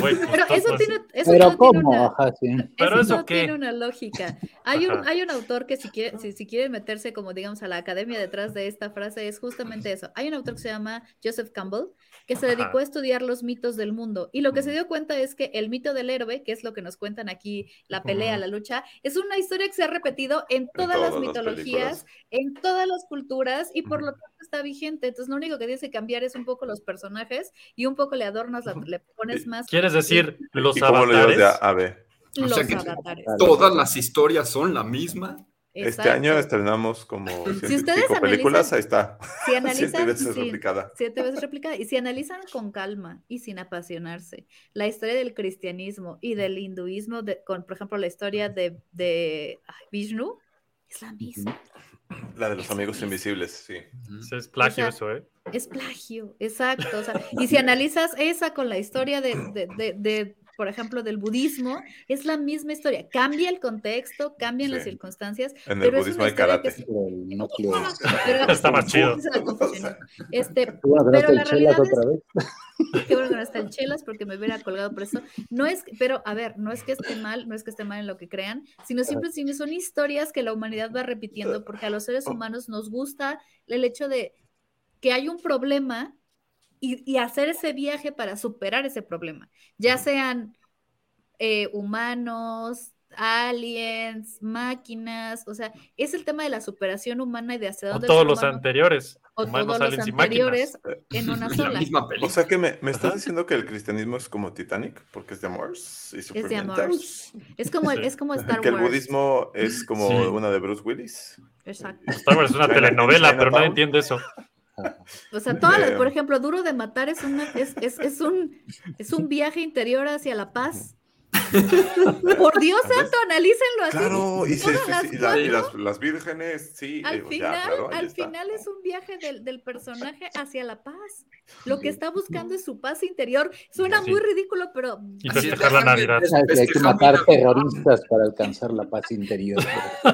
Pues, Pero eso tiene, eso Pero tiene ¿cómo? una, Ajá, sí. Pero eso eso qué? tiene una lógica. Hay un, hay un autor que si quiere, si, si quieren meterse como digamos a la academia detrás de esta frase es justamente eso. Hay un autor que se llama Joseph Campbell que se dedicó Ajá. a estudiar los mitos del mundo y lo que se dio cuenta es que el mito del héroe, que es lo que nos cuentan aquí, la pelea, la lucha, es una historia que se ha repetido en todas las todas las mitologías, películas. en todas las culturas y por lo tanto está vigente. Entonces lo único que tienes que cambiar es un poco los personajes y un poco le adornas, la- le pones más ¿Quieres decir los ¿Y cómo lo llevas de A avatares? a B? O sea que- avatares. Todas las historias son la misma. Este año estrenamos como ustedes ciento y pico películas, ahí está. Si (laughs) analizan, Siete veces sí, replicada. siete veces replicada. Y si analizan con calma y sin apasionarse la historia del cristianismo y del hinduismo, de- con, por ejemplo, la historia de, de ay, Vishnu, es la misma. La de los amigos invisibles, sí. Es plagio O sea, eso, ¿eh? Es plagio, exacto. o sea, y si (laughs) analizas esa con la historia de, de- de- de por ejemplo, del budismo, es la misma historia. Cambia el contexto, cambian las circunstancias, En el pero es budismo una hay historia que karate. El núcleo. (laughs) pero- (laughs) Está más chido. es. Este, (laughs) no pero la el realidad es otra vez. Qué bueno que no está el Chelas porque me hubiera colgado por eso. No es, pero a ver, no es que esté mal, no es que esté mal en lo que crean, sino siempre sino son historias que la humanidad va repitiendo porque a los seres humanos nos gusta el hecho de que hay un problema y, y hacer ese viaje para superar ese problema, ya sean eh, humanos, aliens, máquinas, o sea, es el tema de la superación humana y de hacia O dónde el todos los humano- anteriores. o Humanos, todos los aliens y anteriores máquinas. en una (laughs) La sola. misma O sea que me, me estás diciendo que el cristianismo es como Titanic, porque es de amores y de supervivientes. amores. Es como, el- Sí. es como Star Que el Wars. budismo es como Sí. una de Bruce Willis. Exacto. Star Wars es una telenovela, pero nadie entiende eso. O sea, todas las, por ejemplo, Duro de Matar es, una, es, es, es, un, es un viaje interior hacia la paz. (laughs) Por Dios santo, analícenlo así. Claro, y, se- las sí, y la- y cuatro, las, las vírgenes, sí. al eh, ya, final, claro, ahí al está. final es un viaje del, del personaje hacia la paz. Lo que está buscando es su paz interior. Suena Sí. muy ridículo, pero Y Así es, festejar la déjame- Navidad. es- Hay que matar terroristas para alcanzar la paz interior.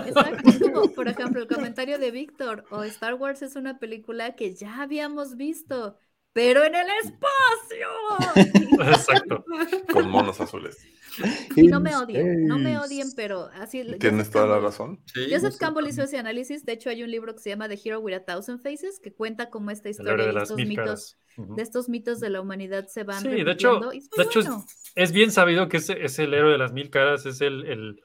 Exacto, es como, por ejemplo, el comentario de Víctor, o Star Wars es una película que ya habíamos visto, pero en el espacio. (laughs) Exacto. Con monos azules. (laughs) Y no me odien, no me odien, pero así. Tienes Joseph toda la Campbell- razón. Sí. Joseph Campbell hizo ese análisis, de hecho hay un libro que se llama The Hero with a Thousand Faces, que cuenta cómo esta historia de estos mitos, de estos mitos de la humanidad se van Sí, de hecho, es de hecho es-. Es bien sabido que ese es el héroe de las mil caras, es el, el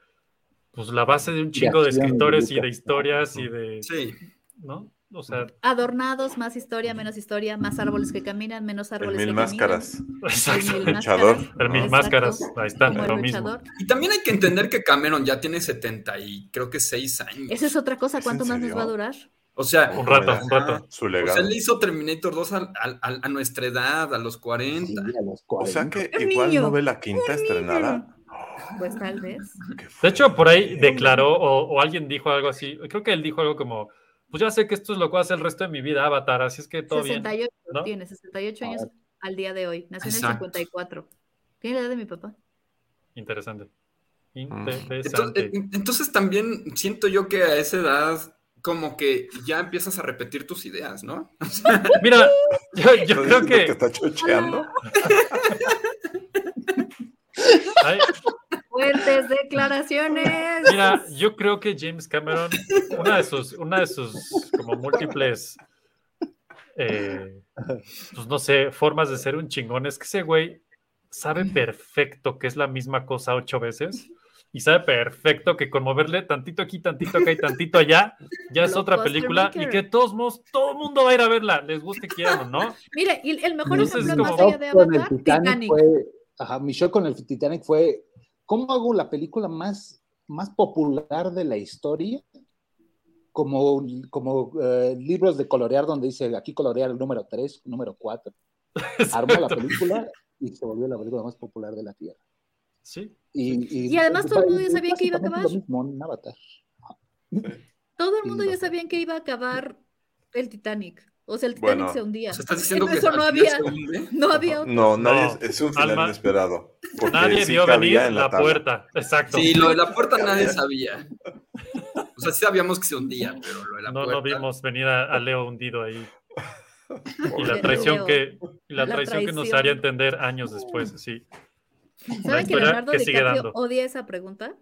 pues la base de un chingo de escritores y de historias y de, Sí. ¿no? O sea, Adornados, más historia, menos historia, más árboles que caminan, menos El árboles mil que máscaras. caminan. exacto. El mil Luchador. máscaras, El mil exacto, máscaras, ahí está, como el lo mismo. luchador. Y también hay que entender que Cameron ya tiene 70 y creo que 6 años. Esa es otra cosa, ¿Es ¿cuánto más nos serio? va a durar? O sea, Un rato, un rato. Su o sea, legado. él le hizo Terminator 2 al- al- al- a, nuestra edad, a los 40. Sí, a los O sea 40. que igual niño, no ve la quinta estrenada. Pues tal vez. De hecho, por ahí declaró o, o alguien dijo algo así, creo que él dijo algo como, pues ya sé que esto es lo que va a hacer el resto de mi vida, Avatar, así es que todo bien. 68 ¿no? tiene, 68 años al día de hoy. Nació en el Exacto. 54. Tiene la edad de mi papá. Interesante. Entonces, Interesante. entonces también siento yo que a esa edad como que ya empiezas a repetir tus ideas, ¿no? (laughs) Mira, yo, yo ¿No creo que que está chocheando. ay, Fuertes (laughs) declaraciones. Mira, yo creo que James Cameron, una de sus, una de sus como múltiples, eh, pues no sé, formas de ser un chingón es que ese güey sabe perfecto que es la misma cosa ocho veces y sabe perfecto que con moverle tantito aquí, tantito acá y tantito allá, ya es otra película y que de todos modos todo el mundo va a ir a verla, les guste quieran o no. Mira, y el mejor Entonces, ejemplo más como- allá de con el Avatar, Titanic, Titanic. fue, ajá, mi show con el Titanic fue, ¿cómo hago la película más, más popular de la historia? Como, como eh, libros de colorear donde dice, aquí colorear el número 3, número 4. (laughs) Armó la película y se volvió la película más popular de la Tierra. Sí, Y, Y además todo el mundo ya y sabía que iba a acabar. Lo mismo en Avatar. Todo el mundo ya no. sabían que iba a acabar el Titanic. O sea, el Bueno, Titanic se hundía. Estás diciendo En que eso no (laughs) había, no había otro. No, nadie, No. es un final Alma- inesperado. Nadie sí vio venir en la, puerta, exacto. Sí, lo de la puerta nadie sabía. O sea, sí sabíamos que se hundía, pero lo de la no, puerta. no vimos venir a, a Leo hundido ahí. Y la Leo. traición que, y la La traición que nos haría entender años después, sí. ¿Saben que Leonardo que sigue DiCaprio dando. odia esa pregunta?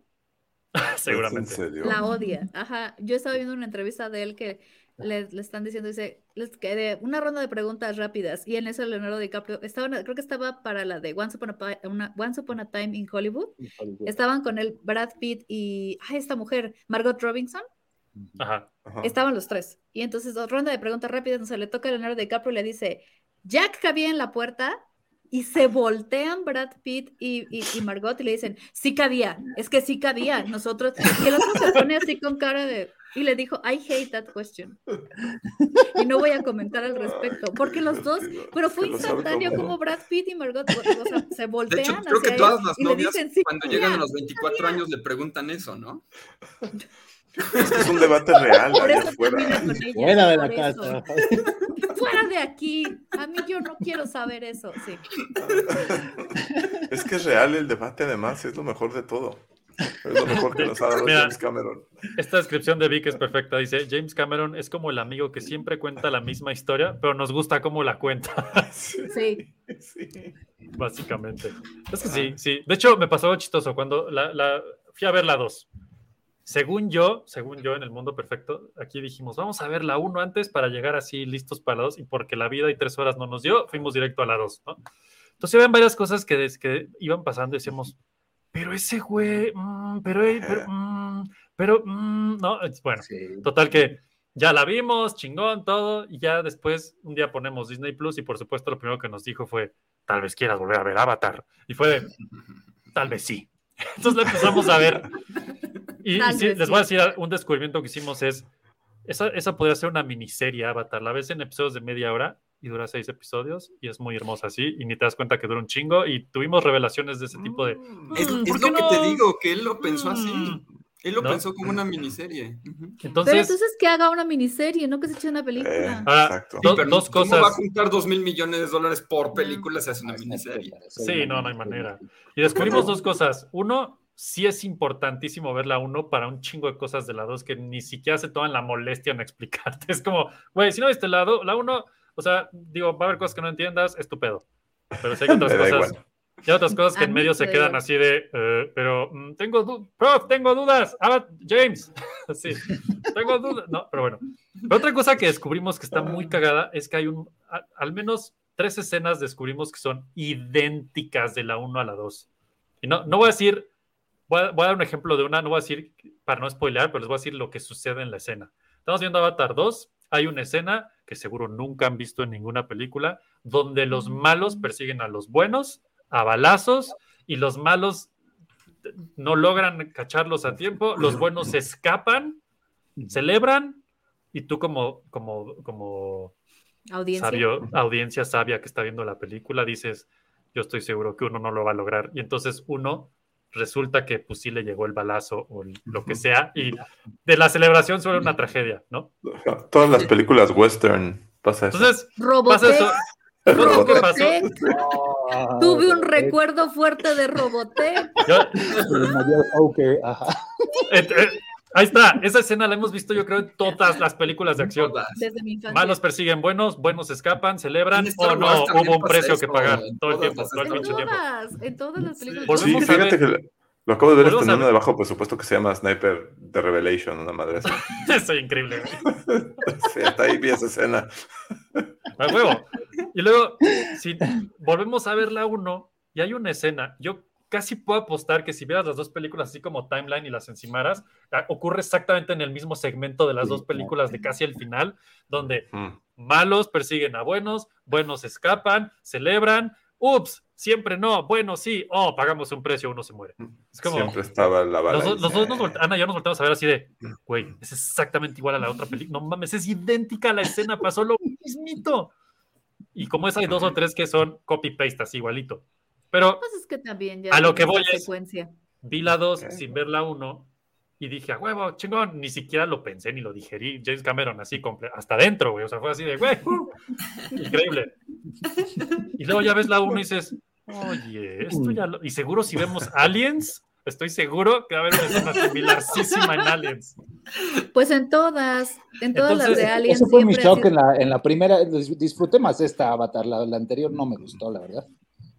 (laughs) Seguramente. ¿En serio? La odia. Ajá. Yo estaba viendo una entrevista de él que le, le están diciendo, dice, les- que de una ronda de preguntas rápidas. Y en eso Leonardo DiCaprio, estaba, creo que estaba para la de Once Upon a, una- Once Upon a Time in Hollywood. Estaban con él Brad Pitt y ay, esta mujer, Margot Robinson. Ajá. Ajá. Estaban los tres. Y entonces, ronda de preguntas rápidas, entonces le toca a Leonardo DiCaprio y le dice, Jack cabía en la puerta. Y se voltean Brad Pitt y, y- y Margot y le dicen, sí cabía, es que sí cabía, nosotros. Y el otro se pone así con cara de... Y le dijo, I hate that question. Y no voy a comentar al respecto, porque los dos, pero fue instantáneo como Brad Pitt y Margot o sea, se De voltean hecho, creo que todas las novias dicen, sí cuando cabía". llegan a los 24 años le preguntan eso, ¿no? Es que es un debate real allá ella, Fuera de la casa. fuera de aquí. A mí yo no quiero saber eso. Sí. Es que es real el debate, además, es lo mejor de todo. Es lo mejor que nos ha dado Mira, James Cameron. Esta descripción de Vic es perfecta. Dice, James Cameron es como el amigo que siempre cuenta la misma historia, pero nos gusta cómo la cuenta. (laughs) Sí. Básicamente. Es que sí, sí. De hecho, me pasó algo chistoso cuando la, la- fui a ver la 2. Según yo, según yo en el mundo perfecto, aquí dijimos, vamos a ver la 1 antes para llegar así listos para la 2 y porque la vida y tres horas no nos dio, fuimos directo a la 2, ¿no? Entonces ven varias cosas que, que iban pasando y decíamos, pero ese güey, mm, pero, pero, mm, pero, mm, no, es- bueno, total que ya la vimos, chingón, todo, y ya después un día ponemos Disney Plus y por supuesto lo primero que nos dijo fue, tal vez quieras volver a ver Avatar. Y fue de, tal vez sí. (laughs) Entonces la empezamos a ver. Y, sí, les sí. voy a decir un descubrimiento que hicimos es, esa, esa podría ser una miniserie Avatar, la ves en episodios de media hora y dura seis episodios y es muy hermosa así y ni te das cuenta que dura un chingo y tuvimos revelaciones de ese tipo de... Es, "Mm, es ¿por lo qué que no?". te digo, que él lo pensó así. Él lo ¿No? pensó como una miniserie. Ujú. Pero Entonces, entonces que haga una miniserie, no que se eche una película. ahora, Sí, do- pero dos ¿cómo cosas... va a juntar dos mil millones de dólares por película si hace una miniserie? Sí, no, no hay manera. Y descubrimos dos cosas. Uno, sí es importantísimo ver la uno para un chingo de cosas de la dos que ni siquiera se toman la molestia en explicarte. (laughs) Es como, güey, si no viste la, do- la uno, o sea, digo, va a haber cosas que no entiendas, estupendo. Pero si hay (laughs) otras cosas, igual. y hay otras cosas que A en medio me se da quedan así de, eh, pero mm, tengo, du- prof, tengo dudas. Ah, James, (laughs) sí, tengo dudas. No, pero bueno. Pero otra cosa que descubrimos que está muy cagada es que hay un, a- al menos tres escenas descubrimos que son idénticas de la 1 a la 2. Y no, no voy a decir, voy a, voy a dar un ejemplo de una, no voy a decir, para no spoilear, pero les voy a decir lo que sucede en la escena. Estamos viendo Avatar 2, hay una escena que seguro nunca han visto en ninguna película, donde los malos persiguen a los buenos a balazos y los malos no logran cacharlos a tiempo, los buenos se (laughs) escapan, celebran y tú como, como, como Audiencia. sabio, audiencia sabia que está viendo la película, dices, yo estoy seguro que uno no lo va a lograr. Y entonces uno resulta que pues sí le llegó el balazo o lo que sea y de la celebración suele una tragedia, ¿no? (laughs) Todas las películas western pasa eso. Entonces, Robotech. pasa eso. Entonces, ¿qué pasó? Robotech. (laughs) Tuve un recuerdo fuerte de Robotech. Yo- Ahí está, esa escena la hemos visto yo creo en todas las películas de acción. Desde mi infancia. Malos persiguen buenos, buenos escapan, celebran, o no, hubo un precio que pagar en todo el todas tiempo, las todo el En pinche tiempo. todas, en todas las películas. Sí, Volvemos a fíjate que lo acabo de ver a estrenando ver- de bajo presupuesto que se llama Sniper de Revelation, una madre así. (laughs) Eso es increíble. (laughs) Sí, hasta ahí vi esa escena. A huevo. Y luego, si volvemos a ver la 1 y hay una escena, yo casi puedo apostar que si vieras las dos películas así como timeline y las encimaras, ah, ocurre exactamente en el mismo segmento de las dos películas de casi el final, donde malos persiguen a buenos, buenos escapan, celebran, ups, siempre no, bueno, sí, oh, pagamos un precio, uno se muere. Es como, Siempre estaba la bala. los, los dos nos Ana y yo nos volteamos a ver así de, güey, es exactamente igual a la otra película. No mames, es idéntica a la escena, pasó lo mismito. Y como es, hay dos o tres que son copy-paste, así igualito. Pero Pues es que también ya A lo que voy es- secuencia. vi la dos Ok. sin ver la uno y dije, a huevo, chingón, ni siquiera lo pensé ni lo digerí. James Cameron, así, hasta adentro, güey. O sea, fue así de, güey, uh, (laughs) increíble. Y luego ya ves la uno y dices, oye, esto ya lo... Y seguro si vemos Aliens, estoy seguro que va a haber una escena similarísima en Aliens. Pues en todas, en todas las de Alien Ese fue mi shock sido- en la, en la primera. dis- Disfruté más esta Avatar, la, la anterior no me gustó, la verdad.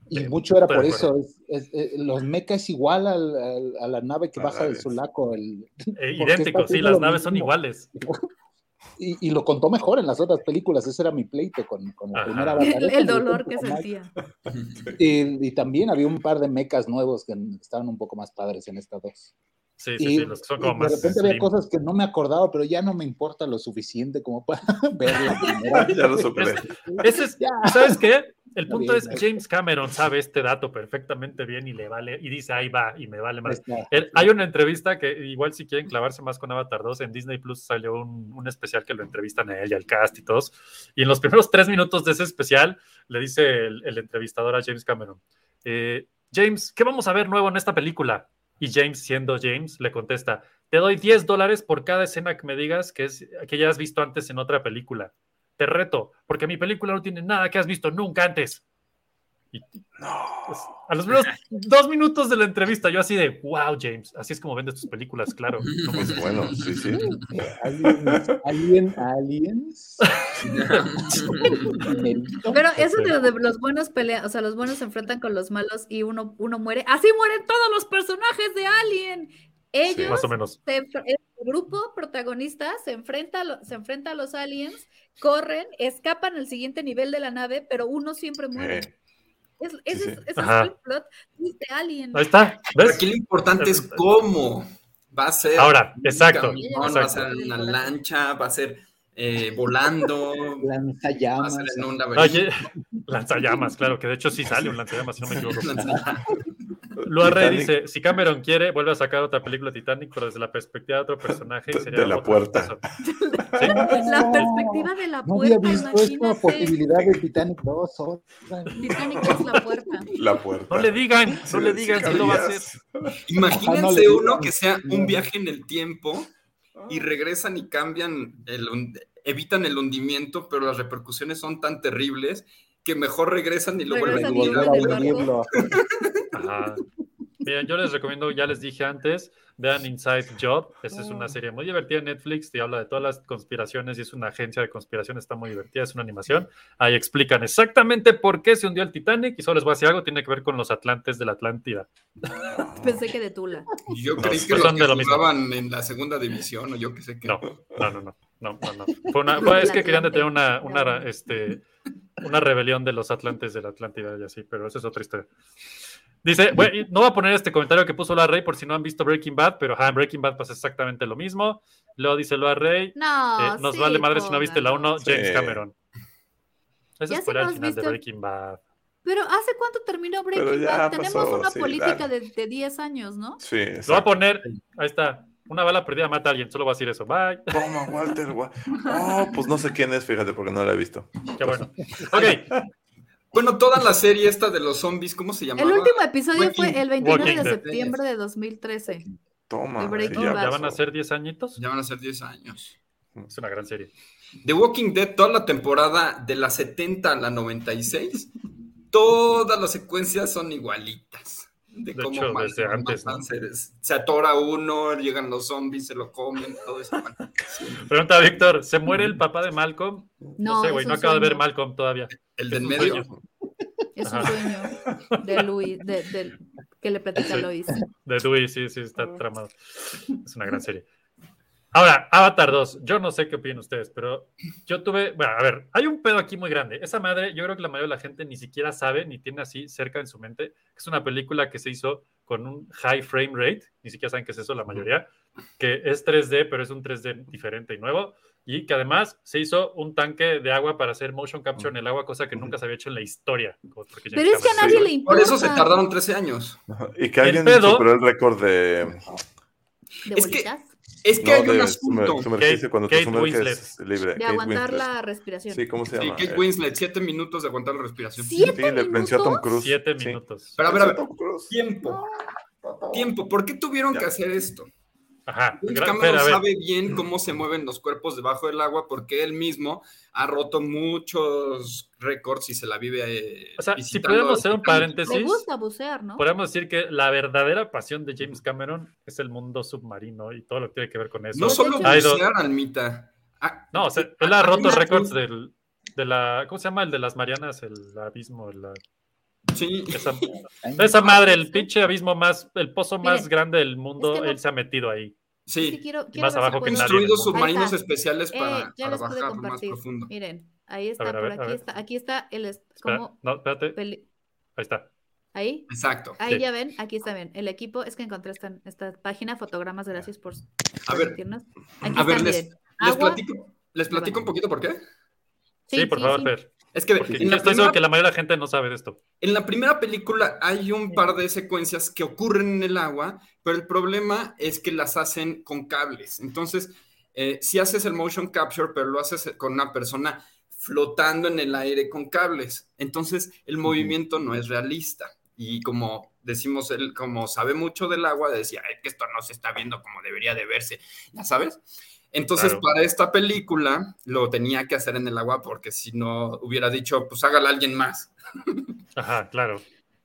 Y Sí, mucho era por eso. es- es- eh, los mechas es igual al- al- a la nave que A baja la de vez. Sulaco. El, Eh, (laughs) idéntico, sí, las naves son mismo. iguales. (laughs) Y, y lo contó mejor en las otras películas. Ese era mi pleito con, con la Ajá. primera Avatar. el, el dolor que sentía. (laughs) Y, y también había un par de mechas nuevos que estaban un poco más padres en estas dos. Sí, sí, y, sí, los que son como de más repente había slim. cosas que no me acordaba, pero ya no me importa lo suficiente como para (laughs) ver la primera. (laughs) Ya lo superé. Ese es, Ya. ¿y ¿Sabes qué? El punto bien, es. James Cameron sabe este dato perfectamente bien y le vale, y dice, ahí va, y me vale más. Él- hay una entrevista que igual si quieren clavarse más con Avatar 2, en Disney Plus salió un, un especial que lo entrevistan a él y al cast y todos, y en los primeros tres minutos de ese especial le dice el, el entrevistador a James Cameron, eh, James, ¿qué vamos a ver nuevo en esta película? Y James, siendo James, le contesta, te doy 10 dólares por cada escena que me digas que, es, que ya has visto antes en otra película. Te reto, porque mi película no tiene nada que has visto nunca antes. Y, pues, a los primeros dos minutos de la entrevista, yo así de, wow, James, así es como vendes tus películas, claro. (laughs) No Pues bueno, sí, sí. Aliens, alien, aliens. (laughs) Pero eso de, de los buenos pelean, o sea, los buenos se enfrentan con los malos y uno, uno muere. Así mueren todos los personajes de Alien. Ellos, Más o menos. se enf- el grupo protagonista se enfrenta, se enfrenta a los aliens, corren, escapan al siguiente nivel de la nave, pero uno siempre muere. Eh, Es, ese sí. es, ese es Ajá. el plot de Alien. Ahí está, aquí lo importante es cómo va a ser. Ahora, un exacto, camión, va a exacto. ser en una lancha, va a ser eh, volando, va a Lanzallamas. ser en un laberinto. Oye, (laughs) lanzallamas, claro, que de hecho sí sale un lanzallamas, si no me equivoco. (laughs) Lanzallamas. Lua Rey Titanic. dice, si Cameron quiere, vuelve a sacar otra película Titanic, pero desde la perspectiva de otro personaje. y De- sería de la puerta. cosa. (laughs) La perspectiva de la No había puerta, visto esta imagínate. posibilidad de Titanic 2. otra. Titanic es la puerta. La puerta. No le digan, no Sí, le sí digan si lo va a hacer. Imagínense no uno que sea un viaje en el tiempo y regresan y cambian, el, evitan el hundimiento, pero las repercusiones son tan terribles que mejor regresan y lo vuelven a Regresan Volver a barco. (laughs) Ajá. Miren, yo les recomiendo, ya les dije antes, vean Inside Job. Esa es una serie muy divertida en Netflix y habla de todas las conspiraciones y es una agencia de conspiración, está muy divertida, es una animación. Ahí explican exactamente por qué se hundió el Titanic y solo les voy a decir algo, tiene que ver con los Atlantes de la Atlántida. (laughs) Pensé que de Tula. Yo No, creí que pues los que de lo mismo. jugaban en la segunda división o yo que sé qué. No, no, no, no, no, no, no. Fue una, fue- es que querían detener una, una, este, una rebelión de los Atlantes de la Atlántida y así, pero esa es otra historia. Dice, bueno, no voy a poner este comentario que puso la Rey por si no han visto Breaking Bad, pero ajá, en Breaking Bad pasa exactamente lo mismo. Luego dice Loa Rey, No, eh, nos sí, vale madre si no viste la pónganlo. 1, James Sí. Cameron. Eso Ya es por el final de visto- Breaking Bad. Pero ¿hace cuánto terminó Breaking Bad? Tenemos pasó, una sí, política de, de 10 años, ¿no? Sí, Lo voy a poner, ahí está, una bala perdida mata a alguien, solo voy a decir eso, bye. Toma, Walter. Wa- Oh, pues no sé quién es, fíjate, porque no la he visto. Qué bueno. Ok, Bueno, toda la serie esta de los zombies, ¿cómo se llamaba? El último episodio Walking- fue el 29 Walking de Dead. septiembre de 2013. Toma. Ya ya van a ser 10 añitos. Ya van a ser 10 años. Es una gran serie. The Walking Dead, toda la temporada de la 70 a la 96, todas las secuencias son igualitas. De, De cómo hecho, desde antes, matan ¿no? seres. Se atora uno, llegan los zombies, se lo comen, todo eso. sí. (laughs) Pregunta Víctor, ¿se muere el papá de Malcolm? No, No, sé, güey, no acabo de ver. Malcolm todavía. El del medio. sueño. Es un sueño de Luis, de, de- que le platica a. Lois. De Dewey, sí, sí, está tramado. Es una gran serie. Ahora, Avatar 2. Yo no sé qué opinan ustedes, pero yo tuve. Bueno, a ver, hay un pedo aquí muy grande. Esa madre, yo creo que la mayoría de la gente ni siquiera sabe, ni tiene así cerca en su mente, que es una película que se hizo con un high frame rate. Ni siquiera saben qué es eso, la mayoría. Que es 3D, pero es un 3D diferente y nuevo. Y que además se hizo un tanque de agua para hacer motion capture en el agua, cosa que nunca se había hecho en la historia. Pero es que a nadie le Por importa. eso se tardaron 13 años. Y que El alguien pedo- superó el récord de. ¿De Es que- bolitas? Es que No, hay un asunto. sumergirse Kate- cuando Kate te sumerges libre. De Kate aguantar Winslet. la respiración. Sí, ¿cómo se Sí, llama? Kate Eh, Winslet, 7 minutos de aguantar la respiración. ¿Siete Sí, le venció a Tom minutos? Cruise. Siete Sí. minutos. Pero a ver, a ver, Tom Cruise. tiempo. Tiempo. ¿Por qué tuvieron Ya. que hacer esto? Ajá. James Cameron sabe bien cómo se mueven los cuerpos debajo del agua porque él mismo ha roto muchos récords y se la vive eh, O sea, si pudiéramos hacer un paréntesis, gusta bucear, ¿no? podríamos decir que la verdadera pasión de James Cameron es el mundo submarino y todo lo que tiene que ver con eso. No solo bucear, Almita. Ah, no, o sea, sí, él ha roto récords del, de la, ¿cómo se llama? El de las Marianas, el abismo, la- Sí, esa, (laughs) esa madre, el pinche abismo más, el pozo más Miren, grande del mundo, es que no- él se ha metido ahí. Sí, sí. quiero, quiero más abajo que puedo- nadie. Construido en el mundo. submarinos especiales Eh, para, ya para les pude bajar más compartir. profundo. Miren, ahí está, ver, por aquí está, aquí está el es- Espera, como no, espérate, peli- ahí está. ahí, Exacto. ahí Sí. ya ven, aquí está bien. El equipo es que encontré esta, esta página, fotogramas, gracias por, A por ver. Aquí a ver, les, miren. les Agua. platico, les platico un poquito por qué. Sí, por favor, Fer. Es que Porque en la, estoy primera, seguro que la mayoría de la gente no sabe de esto. en la primera película hay un par de secuencias que ocurren en el agua, pero el problema es que las hacen con cables. Entonces, eh, si haces el motion capture, pero lo haces con una persona flotando en el aire con cables. Entonces, el movimiento no es realista. Y como decimos, él como sabe mucho del agua, decía, "Ay, que esto no se está viendo como debería de verse, ya sabes. Entonces, Claro. para esta película lo tenía que hacer en el agua porque si no hubiera dicho, pues hágala alguien más. (laughs) Ajá, claro.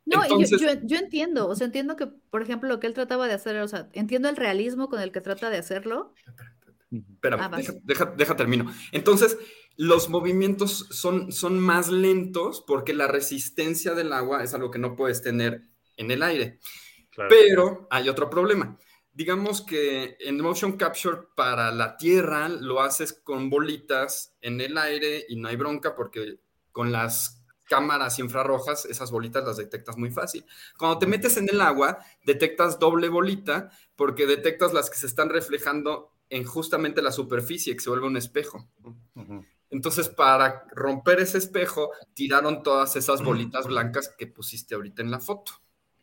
No, yo- Entonces- yo, yo entiendo, o sea, entiendo que, por ejemplo, lo que él trataba de hacer, o sea, entiendo el realismo con el que trata de hacerlo. Espérame, Ah, deja, deja, deja termino. Entonces, los movimientos son, son más lentos porque la resistencia del agua es algo que no puedes tener en el aire. Claro. Pero hay otro problema. Digamos que en motion capture para la Tierra lo haces con bolitas en el aire y no hay bronca porque con las cámaras infrarrojas esas bolitas las detectas muy fácil. Cuando te metes en el agua, detectas doble bolita porque detectas las que se están reflejando en justamente la superficie, que se vuelve un espejo. Entonces, para romper ese espejo, tiraron todas esas bolitas blancas que pusiste ahorita en la foto.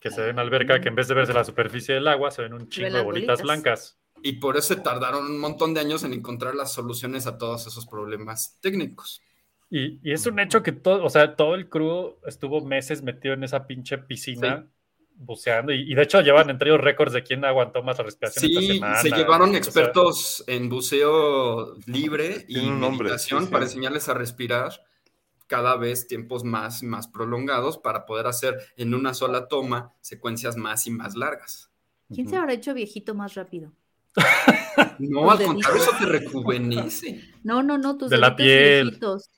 Que se ve en alberca que en vez de verse la superficie del agua, se ven un chingo de bolitas bolitas. blancas. Y por eso se tardaron un montón de años en encontrar las soluciones a todos esos problemas técnicos. Y, y es un hecho que todo, o sea, todo el crew estuvo meses metido en esa pinche piscina buceando. Y, y de hecho llevan entre ellos récords de quién aguantó más la respiración esta Sí, semana. se llevaron O sea, expertos en buceo libre y nombre, meditación sí, sí. para enseñarles a respirar cada vez tiempos más y más prolongados para poder hacer en una sola toma secuencias más y más largas. ¿Quién se habrá hecho viejito más rápido? No, al contrario, eso te rejuvenece. No, no, no, tus De la piel. viejitos.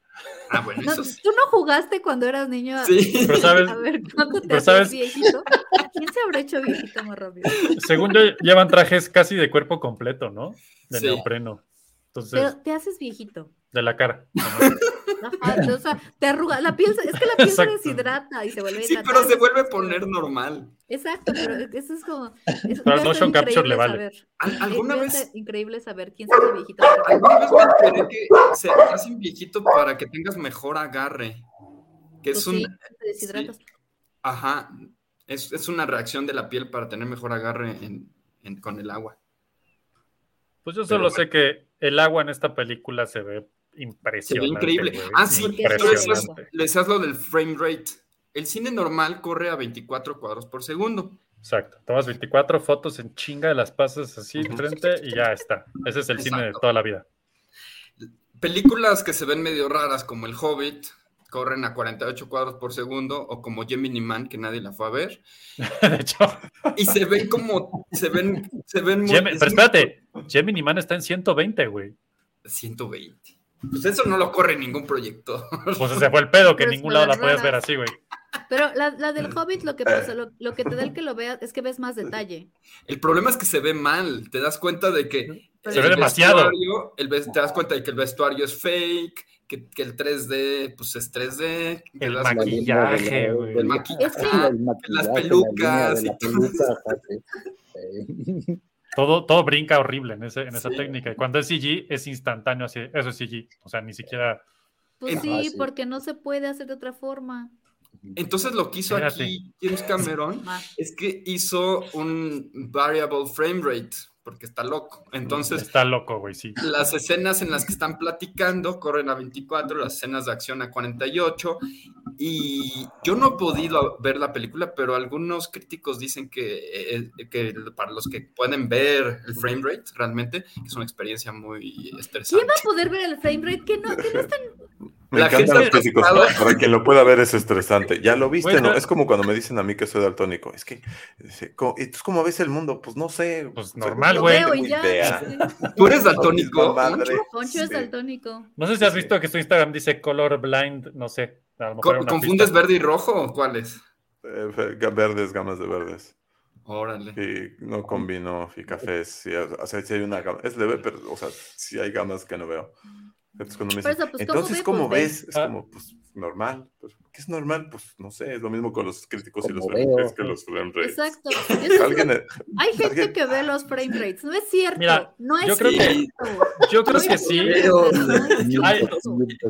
Ah, bueno, No, eso sí. Tú no jugaste cuando eras niño. a- Sí. Pero sabes- A ver, ¿cuándo te pero sabes- viejito? ¿Quién se habrá hecho viejito más rápido? Según yo, llevan trajes casi de cuerpo completo, ¿no? De Sí. neopreno. Entonces, Pero te haces viejito. de la cara. (laughs) Ajá, o sea, te arruga, la piel, es que la piel Exacto. se deshidrata y se vuelve a Sí, pero se vuelve a poner normal. Exacto, pero eso es como. Es, Pero al motion capture le vale. saber. ¿Alguna vez, increíble saber quién se hace viejito alguna vez me enteré que se hacen viejito para que tengas mejor agarre? Que es Pues un... sí, te deshidratas. Ajá, es, es una reacción de la piel para tener mejor agarre en- en- con el agua. Pues yo solo sé que el agua en esta película se ve Se ve impresionante. increíble. güey, Ah, sí, impresionante. le decías lo del frame rate. El cine normal corre a 24 cuadros por segundo. Exacto. Tomas 24 fotos en chinga, las pasas así frente y ya está. Ese es el cine de toda la vida. Películas que se ven medio raras como El Hobbit corren a 48 cuadros por segundo o como Gemini Man que nadie la fue a ver (laughs) De hecho, y se ven como se ven se ven muy pero espérate, Gemini Man está en 120, güey. 120. Pues eso no lo corre ningún proyecto. Pues ese fue el pedo, que en ningún lado la podías ver así, güey. Pero la, la del Hobbit, lo que (laughs) pasa, lo, lo que te da el que lo veas es que ves más detalle. El problema es que se ve mal. Te das cuenta de que Se ve el demasiado. vestuario- el te das cuenta de que el vestuario es fake, que, que el 3D pues es 3D. te El maquillaje, güey. El maquillaje. Es que- Ah, El maquillaje, la pelucas y peluca, (laughs) sí. Todo, todo brinca horrible en, ese, en esa Sí. técnica. Y cuando es CG, es instantáneo, así, eso es CG. O sea, ni siquiera. Pues sí, Ah, sí. porque no se puede hacer de otra forma. Entonces lo que hizo Espérate. aquí James Cameron es que hizo un variable frame rate, porque está loco. Entonces, Está loco, güey, sí. las escenas en las que están platicando corren a 24, las escenas de acción a 48. Y yo no he podido ver la película, pero algunos críticos dicen que, eh, que para los que pueden ver el frame rate, realmente, que es una experiencia muy ¿Quién estresante. va a poder ver el frame rate? Que no, que no es tan. Me La encantan los asustado. Para quien lo pueda ver es estresante. Ya lo viste, Bueno. ¿no? Es como cuando me dicen a mí que soy daltónico. Es que, dice, "¿Cómo- ¿y tú cómo ves el mundo? Pues no sé. Pues normal, no güey. tengo Veo y ya. idea. (laughs) ¿Tú eres daltónico? Poncho es Sí. daltónico. No sé si has visto que su Instagram dice color blind, no sé. A lo mejor Co- era una ¿Confundes pista. verde y rojo o cuáles? Eh, verdes, gamas de verdes. Órale. Y no combino y cafés. sí, o sea, sí hay una gama. Es leve, pero, o sea, sí hay gamas que no veo. Entonces, cuando me Por dicen, eso, pues, ¿cómo entonces, ve? ¿cómo Pues, ve. ves? Es Ah. como, pues, normal. Pues, ¿Qué es normal? Pues, no sé, es lo mismo con los críticos y los frame rates que los frame rates. Exacto. (laughs) Alguien, Hay gente alguien- que ve los frame rates. No es cierto. Mira, no es yo creo que- cierto. Yo creo No que sí.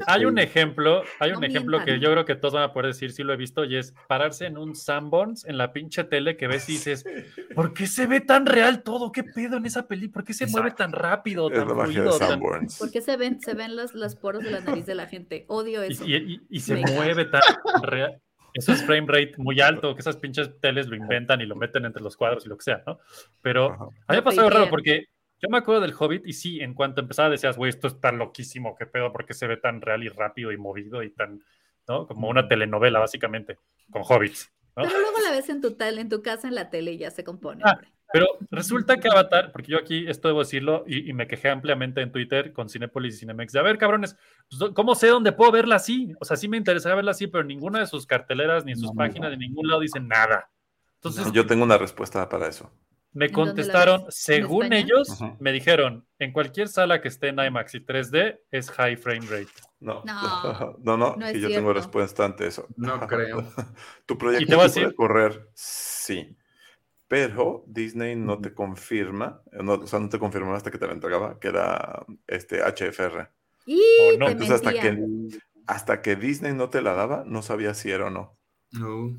Hay- un ejemplo, hay No un ejemplo que yo creo que todos van a poder decir si lo he visto y es pararse en un Sanborns en la pinche tele que ves y dices, (laughs) ¿por qué se ve tan real todo? ¿Qué pedo en esa peli? ¿Por qué se mueve tan rápido, tan la magia de fluido? tan-. ¿Por qué se ven, se ven los, los poros de la nariz de la gente? Odio eso. y- y- y se mueve tan real. Eso es frame rate muy alto, que esas pinches teles lo inventan y lo meten entre los cuadros y lo que sea, ¿no? Pero Ajá. a mí me Lo pasó algo raro porque Yo me acuerdo del Hobbit y sí, en cuanto empezaba decías, güey, esto está loquísimo, qué pedo, porque se ve tan real y rápido y movido y tan, ¿no? Como una telenovela, básicamente, con hobbits. ¿no? Pero luego la ves en tu, en tu casa en la tele y ya se compone. Ah, hombre. Pero resulta que Avatar, porque yo aquí esto debo decirlo y, y me quejé ampliamente en Twitter con Cinepolis y Cinemex, de a ver, cabrones, pues, ¿cómo sé dónde puedo verla así? O sea, sí me interesaría verla así, pero en ninguna de sus carteleras, ni en sus No, páginas, no. en ningún lado dicen nada. Entonces, Yo tengo una respuesta para eso. me ¿En dónde la contestaron, según ellos, me dijeron, en cualquier sala que esté en IMAX y 3D es high frame rate. No, No, (laughs) no, no, no es yo tengo respuesta ante eso. No (laughs) creo. tu Y proyecto te voy a sí puede decir- correr, sí, pero Disney no te confirma, no, o sea, no te confirmó hasta que te la entregaba, que era este HFR. Y O no, te Entonces hasta que, hasta que Disney no te la daba, no sabías si era o no. No.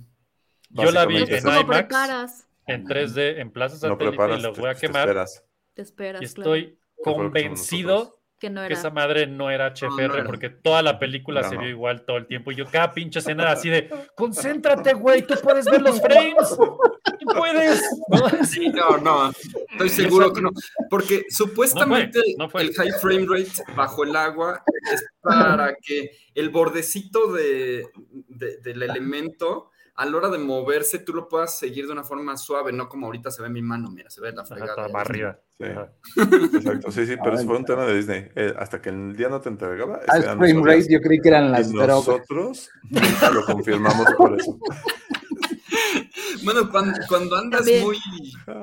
Yo la vi en eso. ¿Cómo IMAX, preparas? en 3D, en Plaza No Satélite preparas, y los te- voy a te quemar. esperas. Te esperas, Y estoy convencido. Que no que era. esa madre no era HFR no era. porque toda la película No, se no. vio igual todo el tiempo y yo cada pinche escena era así de (laughs) concéntrate güey tú puedes ver los frames (laughs) tú puedes ¿no? (laughs) Así. No, no, estoy seguro que no. Porque supuestamente no fue. el high frame rate bajo el agua es para que el bordecito de, de- del elemento, a la hora de moverse, tú lo puedas seguir de una forma suave, no como ahorita se ve mi mano, mira, se ve la fregada. Sí, Ajá. exacto. Sí, sí, pero eso fue un tema de Disney. Eh, hasta que el día no te entregaba, Al no frame sabías. rate yo creí que eran las drogas. nosotros lo confirmamos por eso. (laughs) Bueno, cuando, cuando andas muy,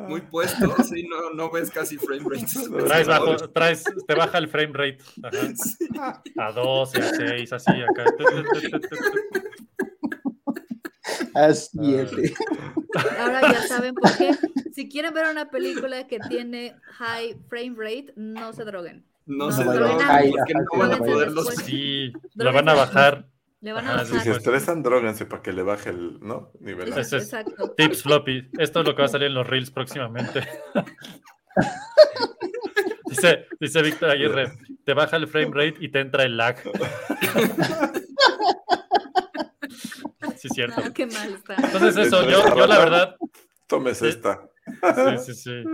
muy puesto, sí, no, no ves casi frame rates. (laughs) traes bajo traes te baja el frame rate Ajá. a 12 a 6 así acá (laughs) Tu, tu, tu, tu, tu, tu. A siete. Ahora ya saben por qué. Si quieren ver una película que tiene high frame rate, no se droguen. No, No se Ay, porque ajá, no sí, van a sí lo Drogas van a bajar Le van a Ajá, Si se estresan, droguense para que le baje el ¿no? nivel. Es- Exacto. tips floppy esto es lo que va a salir en los reels próximamente (laughs) dice dice Víctor Aguirre te baja el frame rate y te entra el lag (laughs) sí cierto No, qué mal está. Entonces eso, yo, yo la verdad, Tomes esta. sí, sí, sí.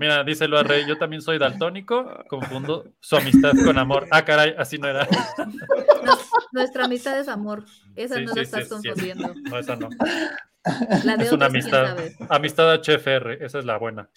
Mira, dice Loa Rey, yo también soy daltónico, confundo su amistad con amor. Ah, caray, así no era. Nuestra amistad es amor. Esa Sí, no sí, la sí, estás sí, confundiendo. No, esa no. La de Es una amistad. Amistad HFR, esa es la buena.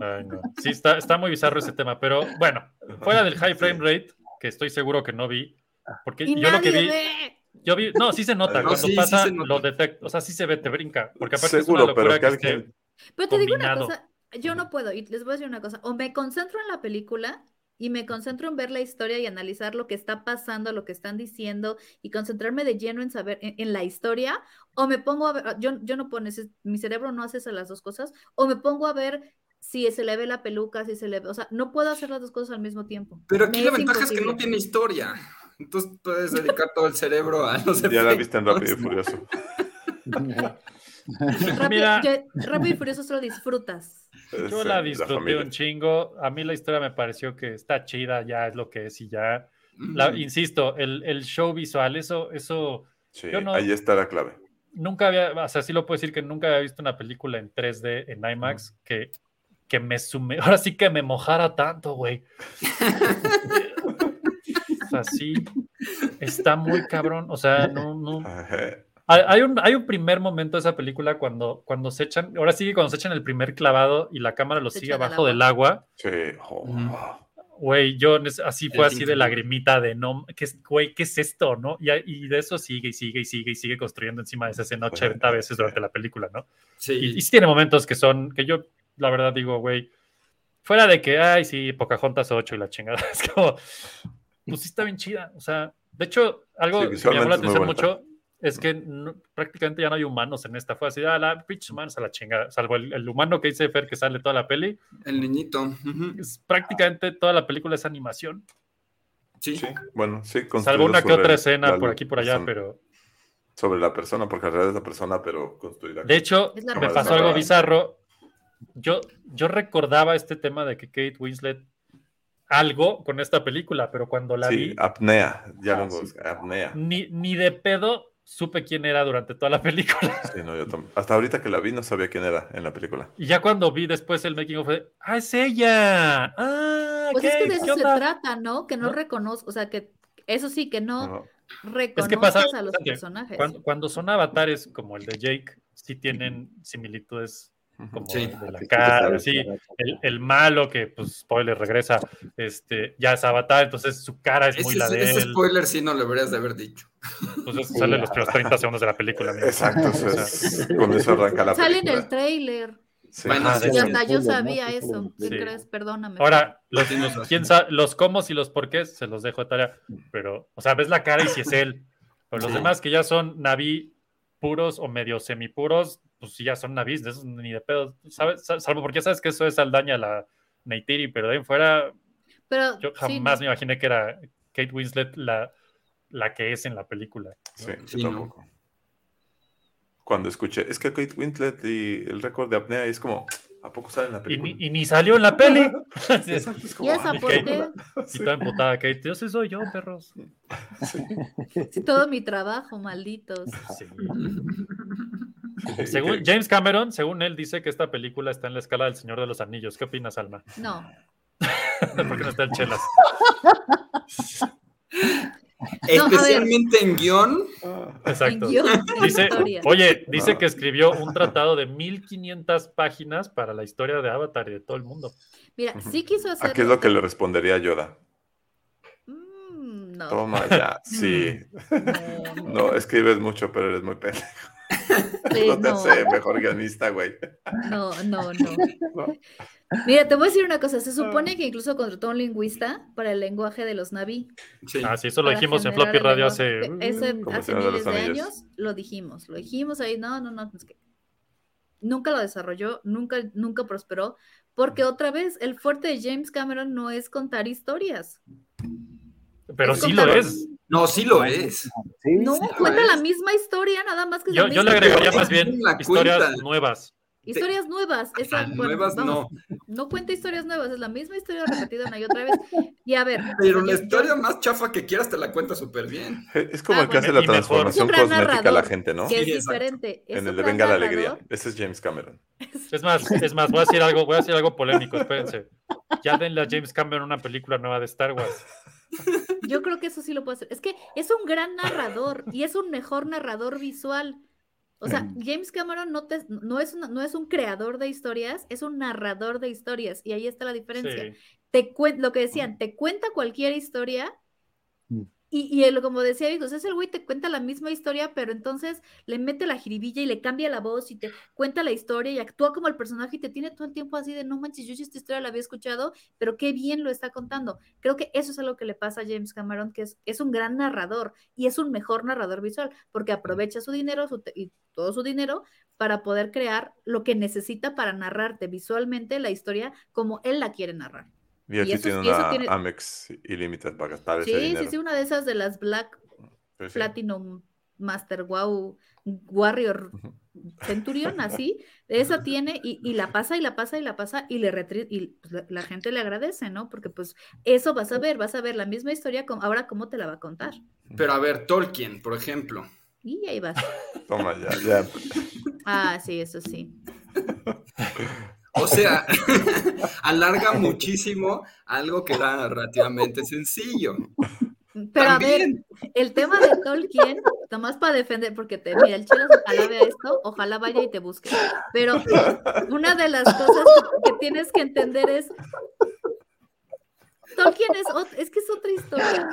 Ay, no. Sí, está, está muy bizarro ese tema, pero bueno, fuera del high frame rate, que estoy seguro que no vi, porque Y yo lo que vi, ve. Yo vi, no, sí se (laughs) nota, No, cuando sí, pasa nota. lo detecto, o sea, sí se ve, te brinca, porque aparte Seguro, es una locura pero que que esté- alguien- Pero te digo una combinado. cosa, yo no puedo, y les voy a decir una cosa, o me concentro en la película y me concentro en ver la historia y analizar lo que está pasando, lo que están diciendo y concentrarme de lleno en saber, en, en la historia, o me pongo a ver, yo, yo no pones, mi cerebro no hace esas las dos cosas, o me pongo a ver si se le ve la peluca, si se le ve, o sea, no puedo hacer las dos cosas al mismo tiempo. Pero aquí Me la ventaja es que no tiene historia. Entonces puedes dedicar todo el cerebro a los Ya la viste en. Rápido y Furioso. (laughs) Rápido, Mira. yo- Rápido y Furioso solo disfrutas. Yo la disfruté familia. un chingo. A mí la historia me pareció que está chida, ya es lo que es y ya. La- Ujú. insisto, el, el show visual, eso, eso Sí, Yo no- ahí está la clave. nunca había, o sea, sí lo puedo decir que nunca había visto una película en 3D en IMAX que, que me sume, ahora sí que me mojara tanto, güey. (laughs) o sea, sí, está muy cabrón. O sea, no, no. Hay, un, hay un primer momento de esa película cuando, cuando se echan, ahora sí que cuando se echan el primer clavado y la cámara lo Se sigue abajo agua. del agua. Sí. Oh. Güey, yo así fue así de lagrimita de no, ¿qué es, güey, ¿qué es esto? ¿No? Y, y de eso sigue y sigue y sigue y sigue construyendo encima de esa escena 80 veces durante la película, ¿no? Sí. Y, y sí tiene momentos que son, que yo la verdad digo, güey, fuera de que, ay, sí, Pocahontas 8 y la chingada, (laughs) es como, pues sí está bien chida. O sea, de hecho, algo Sí, que me llamó la atención mucho es que no- prácticamente ya no hay humanos en esta. Fue así, ah, la pinches humanos a la chingada. Salvo el, el humano que dice Fer que sale toda la peli, El niñito. es, prácticamente toda la película es animación. Sí. Sí, bueno, sí. Salvo una que otra escena la por aquí por allá, pero Sobre la persona, porque en realidad es la persona, pero construida. de hecho me pasó algo bizarro. Yo, yo recordaba este tema de que Kate Winslet algo con esta película, pero cuando la sí, vi, apnea. Ya Ah, lo sí. apnea. ni, ni de pedo supe quién era durante toda la película. (laughs) Sí, no, yo Hasta ahorita que la vi no sabía quién era en la película. Y ya cuando vi después el making of, fue, ¡ah, es ella! ¡Ah, Pues es que de eso ¿qué se onda?". trata, ¿no? Que no, ¿No? reconozco, o sea, que eso sí, que no No. reconozcas Es que pasa a los personajes. Cuando, cuando son avatares como el de Jake, sí tienen similitudes como Sí. de la Sí, cara, sí. El, el malo que, pues, spoiler, regresa, este, ya es avatar, entonces su cara es muy la de ese él. spoiler sí no lo deberías de haber dicho. Pues eso sale en los primeros 30 segundos de la película. amigo. Exacto, O sea, es- con eso arranca la Sale en el trailer. Sí. Bueno, Ah, sí, Y sí. hasta yo sabía Sí, eso. ¿Qué sí. crees? Perdóname. Ahora, los, quién sabe, los cómo y los por qué se los dejo de tarea, pero, o sea, ves la cara y si es él. Pero los Sí. demás que ya son naví puros o medio semipuros, pues sí ya son navis, de esos ni de pedo, ¿sabes? Sal- Salvo porque ya sabes que eso es Aldaña, la Neytiri, pero de ahí en fuera, Pero yo jamás me imaginé que era Kate Winslet la, la que es en la película. Sí, yo tampoco. Cuando escuché, es que Kate Winslet y el récord de apnea es como, ¿a poco sale en la Y película? ni, y ni salió en la peli. (laughs) (laughs) Exacto, es ¿Y como, esa ah, por Kate- qué? (laughs) Y toda emputada Kate, yo sí soy yo, perros. Sí, todo mi trabajo, malditos. Sí. (laughs) Según James Cameron, según él, dice que esta película está en la escala del Señor de los Anillos. ¿Qué opinas, Alma? No. (laughs) ¿Por qué no está el Chelas? (laughs) No. Especialmente en guion. Exacto. En guion, en Dice, oye, dice que escribió un tratado de 1500 páginas para la historia de Avatar y de todo el mundo. Mira, sí quiso hacer. ¿A qué es lo que le respondería Yoda? Mm, no. Toma ya, sí. No, no. No, escribes mucho, pero eres muy pendejo. Sí, (laughs) (laughs) No te no. hace mejor guionista, güey. No, no, (laughs) no. No. Mira, te voy a decir una cosa. Se supone que incluso contrató a un lingüista para el lenguaje de los Naví. Sí. Ah, sí, eso lo dijimos en Floppy Radio hace... Eso Como hace de miles de Anillos. años lo dijimos. Lo dijimos ahí. No, no, no. es que nunca lo desarrolló, nunca, nunca prosperó. Porque otra vez, el fuerte de James Cameron no es contar historias. Pero es sí lo es. No, sí lo es. Sí, No, sí cuenta es. la misma historia, nada más que es Yo, yo le agregaría más bien (laughs) La historias cuenta. nuevas. Historias nuevas. Esa, Ah, bueno, nuevas vamos, no. no cuenta historias nuevas, es la misma historia repetida una y otra vez. Y a ver, Pero la yo- historia más chafa que quieras te la cuenta súper bien. Es como Ah, el que hace la transformación cosmética a la gente, ¿no? que es Sí, diferente. es En el de Venga la. Alegría. Ese es James Cameron. Es más, es más, voy a decir algo, voy a decir algo polémico, espérense. Ya denle a James Cameron una película nueva de Star Wars. Yo creo que eso sí lo puede hacer. Es que es un gran narrador y es un mejor narrador visual. O sea, James Cameron no, te, no, es una- no es un creador de historias, es un narrador de historias. Y ahí está la diferencia. Sí. Te cuen- lo que decían, te cuenta cualquier historia. Y, y el- como decía sea, es el güey te cuenta la misma historia, pero entonces le mete la jiribilla y le cambia la voz y te cuenta la historia y actúa como el personaje y te tiene todo el tiempo así de no manches, yo esta historia la había escuchado, pero qué bien lo está contando. Creo que eso es algo que le pasa a James Cameron, que es, es un gran narrador y es un mejor narrador visual, porque aprovecha su dinero su y todo su dinero para poder crear lo que necesita para narrarte visualmente la historia como él la quiere narrar. Y así eso- tiene y eso una tiene- Amex ilimitada para gastar ese Sí, dinero. sí, sí, una de esas de las Black sí. Platinum Master Wow Warrior Centurion, (laughs) así, esa tiene y, y la pasa y la pasa y la pasa y le retri- y pues, la, la gente le agradece, ¿no? Porque pues eso vas a ver, vas a ver la misma historia, con, ahora cómo te la va a contar. Pero a ver, Tolkien, por ejemplo. Y ahí vas. Toma ya, ya. Ah, sí, eso sí. (laughs) O sea, (laughs) alarga muchísimo algo que era relativamente sencillo. Pero a También. ver, el tema de Tolkien, nomás para defender, porque te, mira, el chelo ojalá vea esto, ojalá vaya y te busque. Pero una de las cosas que, tienes que entender es, Tolkien es, es que es otra historia.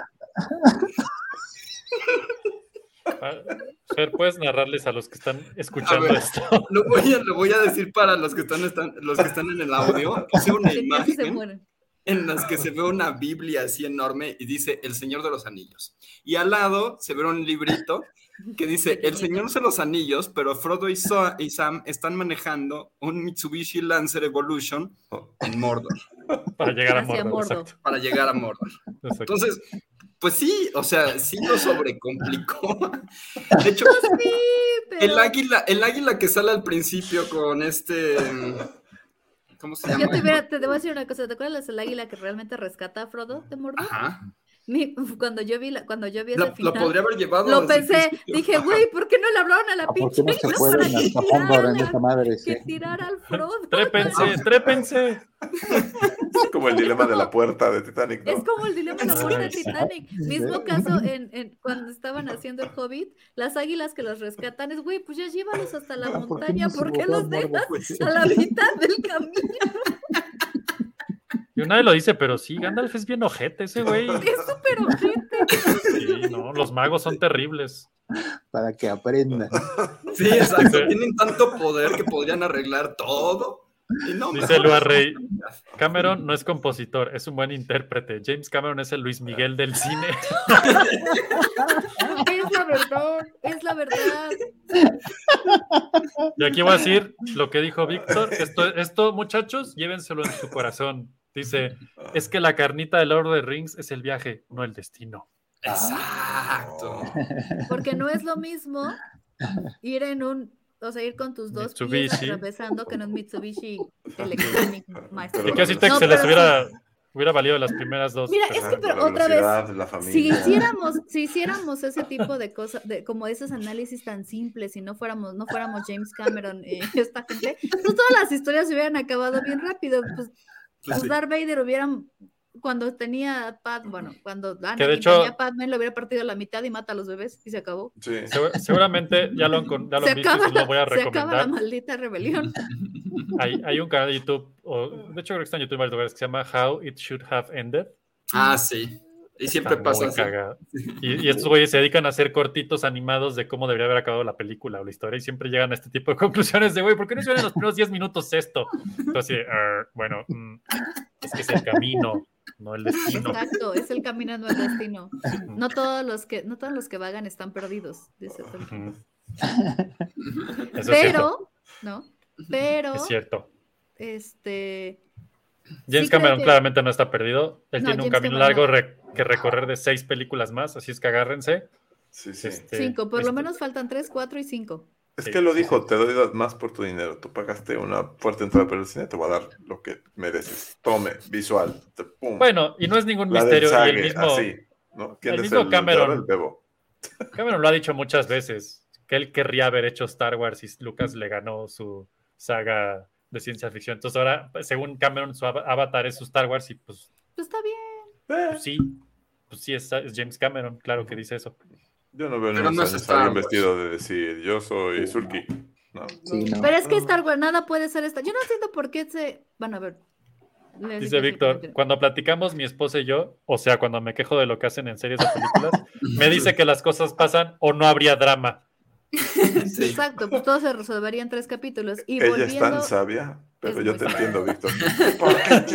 Fer, ¿puedes narrarles a los que están escuchando ver. esto? Lo voy, a, lo voy a decir para los que están, están- los que están en el audio. Puse una (laughs) imagen en las que se ve una Biblia así enorme y dice El Señor de los Anillos. Y al lado se ve un librito que dice El Señor de los Anillos, pero Frodo y, So- y Sam están manejando un Mitsubishi Lancer Evolution en Mordor Para llegar a Mordor. Mordor. para llegar a Mordor. exacto. Entonces, pues sí, o sea, sí lo sobrecomplicó. (laughs) De hecho, Sí, pero el águila, el águila que sale al principio con este. ¿Cómo se llama? yo te, te debo decir una cosa, ¿te acuerdas del águila que realmente rescata a Frodo de Mordor? Ajá. Mi- cuando yo vi la, cuando yo vi ese La, la final, podría haber llevado. lo pensé, principio. dije, güey, ¿por qué no le hablaron a la ¿A pinche no se pueden para que tirara, esta madre? Sí. que tirara al Frodo? Trépense, trépense. Es como el dilema de la puerta de Titanic, ¿no? Es como el dilema de la muerte de. Titanic. Mismo caso en, en- cuando estaban haciendo el Hobbit, las águilas que los rescatan es, güey, pues ya llévalos hasta la ¿por qué montaña, no ¿por qué los dejas a la mitad del camino? Y nadie lo dice, pero sí, Gandalf es bien ojete ese güey. (laughs) Es súper ojete. Sí, no, los magos son terribles. Para que aprendan. Sí, exacto. Tienen tanto poder que podrían arreglar todo. Y no, Dice Lua Rey, Cameron no es compositor, es un buen intérprete. James Cameron es el Luis Miguel del cine. (laughs) Es la verdad, es la verdad. Y aquí voy a decir lo que dijo Víctor. Esto, esto, muchachos, llévenselo en su corazón. Dice, (laughs) es que la carnita del Lord of the Rings es el viaje, no el destino. Exacto. Porque no es lo mismo (laughs) ir en un, o sea, ir con tus dos pies atravesando que en un Mitsubishi (laughs) Electronic Master. Así te- No, se les hubiera, hubiera valido las primeras dos. Mira, es que pero la otra vez, la si hiciéramos, si hiciéramos ese tipo de cosas, de, como esos análisis tan simples, si no fuéramos, no fuéramos James Cameron y esta gente, pues todas las historias se hubieran acabado bien rápido. Pues, pues sí. Darth Vader hubieran, cuando tenía Pad, bueno, cuando Anakin de hecho- tenía Padme, lo hubiera partido a la mitad y mata a los bebés y se acabó. Sí. Segura- seguramente ya lo han, ya lo (laughs) Se han visto y acaba, se lo voy a la, (laughs) se acaba la recomendar. maldita rebelión. (laughs) Hay, hay un canal de YouTube, o, de hecho creo que está en YouTube varios lugares, que se llama How It Should Have Ended. Ah, sí. Y siempre Está pasa muy así. cagado. (laughs) Y, y estos güeyes se dedican a hacer cortitos animados de cómo debería haber acabado la película o la historia y siempre llegan a este tipo de (laughs) conclusiones de, güey, ¿por qué no hicieron en los primeros 10 minutos esto? Entonces, así de, "Ah, bueno, mm, es que es el camino, no el destino. Exacto, es el camino no el destino. No todos los que, no todos los que vagan están perdidos, dice es. Pero, ¿no? Pero, Es cierto. este, James Sí, Cameron que- claramente no está perdido. Él No, tiene un James camino Cameron largo no. que recorrer de seis películas más, así es que agárrense. Sí, sí. Este, cinco, por lo este, menos faltan tres, cuatro y cinco. Es Sí, que lo sí, dijo, te doy más por tu dinero. Tú pagaste una fuerte entrada por el cine, te voy a dar lo que mereces. Tome, visual. te- pum. Bueno, y no es ningún La misterio. y el mismo, así. ¿no? ¿Quién el es mismo el Cameron. el bebo? Cameron lo ha dicho muchas veces, que él querría haber hecho Star Wars y Lucas le ganó su saga de ciencia ficción. Entonces ahora, según Cameron, su av- avatar es su Star Wars y pues, Pues está bien. pues sí, pues sí, es, es James Cameron, claro que dice eso. Yo no veo Pero ni no Star Wars. vestido de decir, yo soy Sulky. No, Sí, no. Pero es que Star Wars, nada puede ser esta. Yo no entiendo por qué se. Bueno, a ver. Dice Víctor, cuando platicamos mi esposa y yo, o sea, cuando me quejo de lo que hacen en series o películas, me dice que las cosas pasan o no habría drama. (laughs) Sí. Exacto, pues todo se resolvería en tres capítulos. Y Ella es volviendo. tan sabia, pero es yo te sabia. entiendo, Víctor. (laughs) ¿Por qué?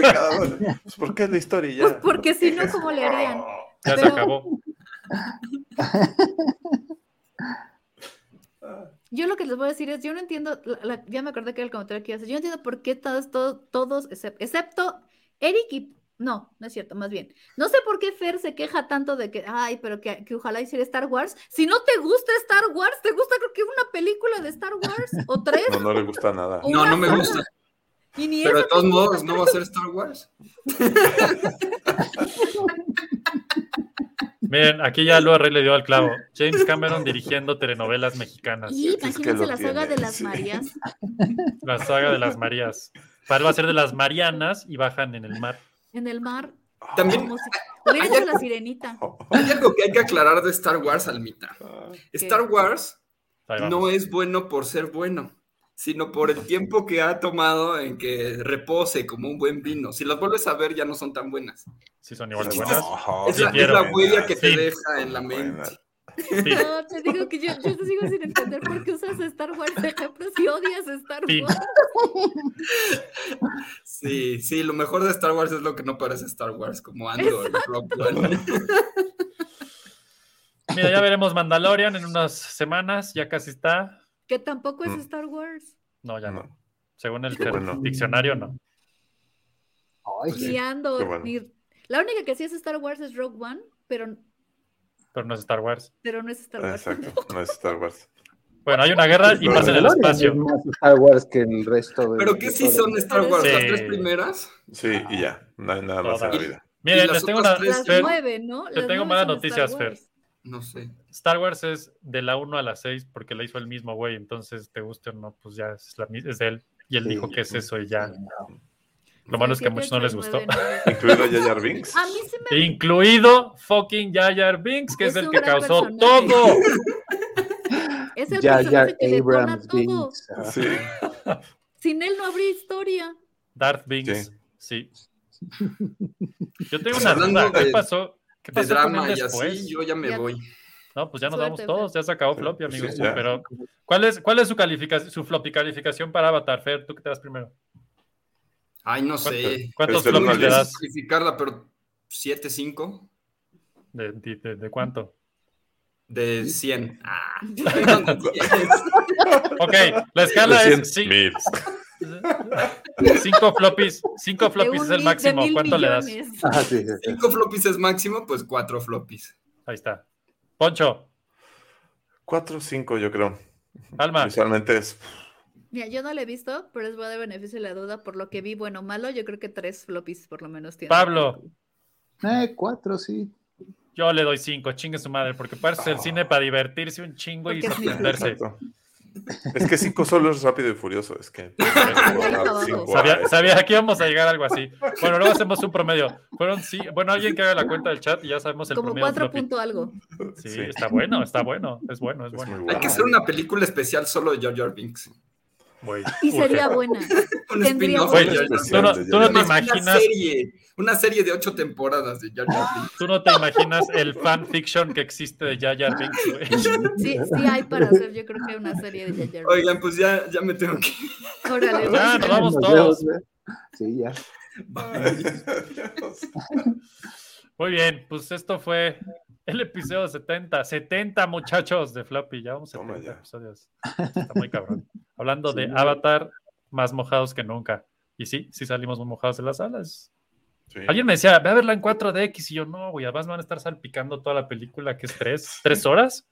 Pues porque es la historia y ya. Pues porque si no, ¿cómo le harían? Ya se acabó. Yo lo que les voy a decir es, yo no entiendo, la- la- ya me acordé que era el comentario que iba a hacer, yo no entiendo por qué todos, todos, todos excep- excepto Eric y... No, no es cierto, más bien. No sé por qué Fer se queja tanto de que, ay, pero que, que ojalá hiciera Star Wars. Si no te gusta Star Wars, ¿te gusta creo que una película de Star Wars? ¿O (laughs) tres? No, no le gusta nada. No, no me gusta. (laughs) Y ni Pero de todos modos, no va a ser Star Wars. (laughs) Miren, aquí ya Lua Rey le dio al clavo. James Cameron dirigiendo telenovelas mexicanas. Y Es que imagínense lo la saga tiene, de las sí. Marías. La saga de las Marías. Para va a ser de las Marianas y bajan en el mar. En el mar. También como si- Hubiera sido la sirenita. (laughs) hay algo que hay que aclarar de Star Wars al mitad. Ah, Star Wars no es bueno por ser bueno, sino por el tiempo que ha tomado en que repose como un buen vino. Si las vuelves a ver, ya no son tan buenas. Sí, son igual de buenas. Es la, quiero. es la huella que te deja en la mente. Sí. No, te digo que yo, yo te sigo sin entender por qué usas Star Wars de ejemplo si odias Star Fin. Wars. Sí, sí, lo mejor de Star Wars es lo que no parece Star Wars, como Andor, Rogue One. Mira, ya veremos Mandalorian en unas semanas. Ya casi está. Que tampoco es Mm. Star Wars. No, ya no. No. Según el bueno. diccionario, no. Ay, Pues sí. Ni Andor, qué bueno. ni- La única que sí es Star Wars es Rogue One, pero, Pero no es Star Wars. pero no es Star Wars. Exacto, no es Star Wars. Bueno, hay una guerra y pasa en el espacio. Es más Star Wars que el resto de. Pero que sí son Star Wars, las tres primeras. Sí, y ya, no hay nada más en la vida. Miren, ¿Y las les tengo otras una. tres? Las Fer, nueve, ¿no? te tengo malas noticias, Fer. No sé. Star Wars es de la 1 a la 6 porque la hizo el mismo güey, entonces te guste o no, pues ya es, la es de él. Y él Sí. dijo que es eso y ya. Lo malo es que a muchos no les gustó. Incluido Jar Binks. A mí sí me Incluido fucking Jar Binks, que es, Es el que causó personaje. todo. (laughs) es el personaje que Abrams todo. Binks. ajá. Sí. Sin él no habría historia. Darth Binks, sí. (laughs) Yo tengo Pues una duda. ¿Qué de- pasó? ¿Qué De pasó con drama y después? así, yo ya me Ya. voy. No, pues ya nos Suerte, vamos todos. Ya se acabó Floppy, amigos. sí. Pero, ¿cuál es, cuál es su calificación, su floppy calificación para Avatar, Fer? ¿Tú que te das primero? Ay, no sé. ¿Cuántos Es del uno floppies al le das? Calificarla, pero 7, 5 ¿De, de, de- de cuánto? de 100. Ah, (laughs) Ok, la escala De es 100 mil. 5 floppies. 5 De floppies es el máximo. ¿Cuánto le das? millones. Ajá, sí, sí, sí. 5 floppies es máximo, pues 4 floppies. Ahí está. Poncho, 4 o 5, yo creo. Alma. Visualmente es. Mira, yo no la he visto, pero les voy a dar beneficio de la duda por lo que vi, bueno o malo. Yo creo que tres floppies por lo menos tiene. Pablo, Eh, cuatro, sí. yo le doy 5. Chingue su madre, porque parece el cine para divertirse un chingo y Porque es sorprenderse. Es que 5 solo es rápido y furioso. Es que. (laughs) Cinco Sabía, sabía que íbamos a llegar a algo así. Bueno, luego hacemos un promedio. Fueron sí. Bueno, alguien que haga la cuenta del chat y ya sabemos el Como promedio. cuatro floppy. punto algo. Sí, Sí. está bueno, está bueno. Es bueno, es Es bueno. Hay que hacer una película especial solo de Jar Binks. Güey, Y sería buena. (laughs) Un Tendría Jar Jar tú no, tú no te imaginas, Una serie, una serie de 8 temporadas de Jar Jar Binks. tú no te imaginas el fanfiction que existe de Jar Jar Binks, güey. (laughs) Sí, sí hay para hacer, yo creo que una serie de Jar Jar. Oigan, pues ya, ya me tengo que Órale, Ya, nos vamos todos. Sí, ya. Muy bien, pues esto fue el episodio 70. 70 muchachos de Floppy. Ya vamos a Toma 70 ya. episodios. Está muy cabrón. (laughs) Hablando de. Avatar, más mojados que nunca. Y sí, sí salimos muy mojados de las salas. Sí. Alguien me decía, ve a verla en 4DX. Y yo, no, güey, además me van a estar salpicando toda la película, que es tres, tres horas.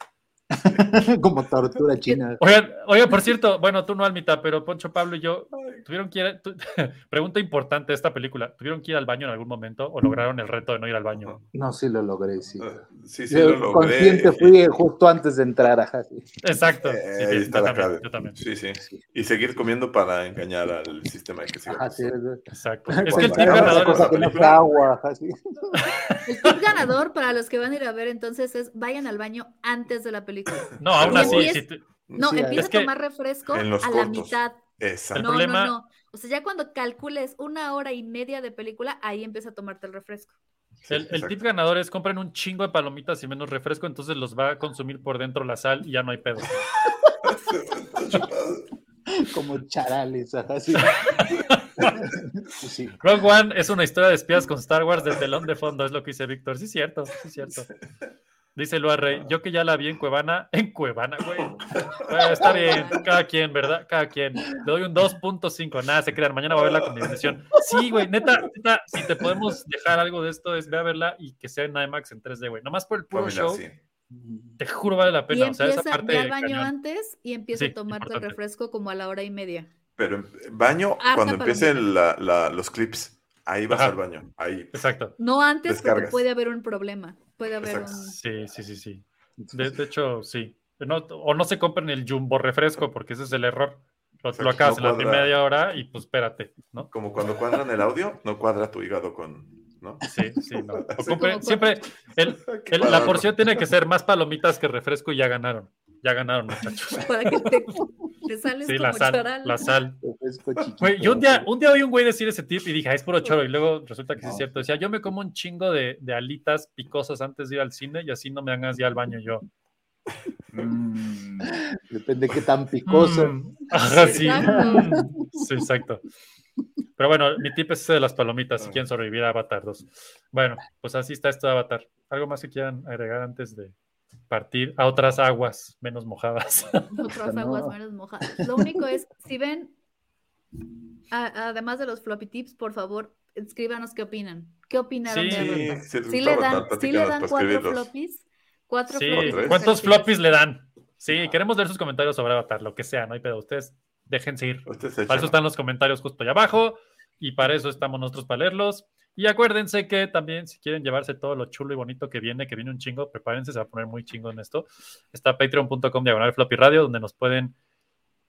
(laughs) Como tortura china. Oigan, oigan, por cierto, bueno, tú no, Almita, pero Poncho, Pablo y yo tuvieron que ir. tu- (laughs) pregunta importante de esta película: ¿tuvieron que ir al baño en algún momento o lograron el reto de no ir al baño? No, sí lo logré, sí. Ah, Sí, sí, Yo lo logré. consciente fui justo antes de entrar, ajá, sí. Exacto. Eh, Sí, ahí está yo la también, clave. yo también. Sí, sí. Y seguir comiendo para engañar al sistema de que. Ajá, sí. Exacto. (laughs) Es que el tip ganador cosa que no agua. El tip ganador para los que van a ir a ver entonces es vayan al baño antes de la película. (laughs) No, aún Y así, empieza- si tú- No, Sí, empieza es que a tomar refresco a la mitad. Exacto. No, problema- no, no. O sea, ya cuando calcules una hora y media de película, ahí empieza a tomarte el refresco. Sí, el, tip ganador es compren un chingo de palomitas y menos refresco, entonces los va a consumir por dentro la sal y ya no hay pedo. (laughs) Como charales, ajá, sí. Sí, sí. Rogue One es una historia de espías con Star Wars de telón de fondo, es lo que dice Víctor. Sí, es cierto, sí, es cierto. Dice Lua Rey, yo que ya la vi en Cuevana, (laughs) en Cuevana, güey. Bueno, está bien, cada quien, ¿verdad? Cada quien. Le doy un 2.5, nada, se crean, mañana va a verla con mi bendición. Sí, güey, neta, neta, si te podemos dejar algo de esto, es ve a verla y que sea en IMAX en 3D, güey. Nomás por el puro show, sí. te juro vale la Y pena. O sea, esa empieza, parte ve al baño cañón. antes y empieza Sí, a tomarte el importante. refresco como a la hora y media. Pero baño, Harta cuando empiecen palomita. la- la- los clips, ahí vas Ajá. al baño. Ahí. Exacto. No antes porque puede haber un problema. Puede haber Exacto. un... Sí, sí, sí, sí. De, de hecho, sí. No- o no se compren el jumbo refresco, porque ese es el error. Lo, lo acabas no en la cuadra. primera hora y pues espérate, ¿no? Como cuando cuadran el audio, no cuadra tu hígado con. ¿No? Sí, sí, no. (laughs) O compre- siempre el- que (laughs) el- la porción tiene que ser más palomitas que refresco y ya ganaron. Ya ganaron, muchachos. (laughs) Para que te, (laughs) te sales Sí, como la sal, charal. la sal. Güey, yo un día, un día oí un güey decir ese tip y dije, "Ah, es puro choro. Y luego resulta que sí es cierto. Decía, yo me como un chingo de, de alitas picosas antes de ir al cine y así no me de ir al baño yo. Mm, Depende qué tan picoso. Mm, ajá, sí. Exacto. Sí, exacto. Pero bueno, mi tip es ese de las palomitas si quieren sobrevivir a Avatar 2. Bueno, pues así está esto de Avatar. ¿Algo más que quieran agregar antes de partir a otras aguas menos mojadas? (laughs) Otras No. aguas menos mojadas. Lo único es, si ven, a- además de los floppy tips, por favor, escríbanos qué opinan. ¿Qué opinaron Sí, de ¿Sí gustó le dan, sí le dan cuatro floppies? ¿Cuatro Sí, floppies? ¿cuántos floppies le dan? Sí, queremos ver sus comentarios sobre Avatar, lo que sea, no hay pedo. Ustedes déjense ir. Ustedes Para eso están los comentarios justo allá abajo y para eso estamos nosotros para leerlos. Y acuérdense que también si quieren llevarse todo lo chulo y bonito que viene, que viene un chingo, prepárense, se va a poner muy chingo en esto. Está patreon.com diagonal floppy radio, donde nos pueden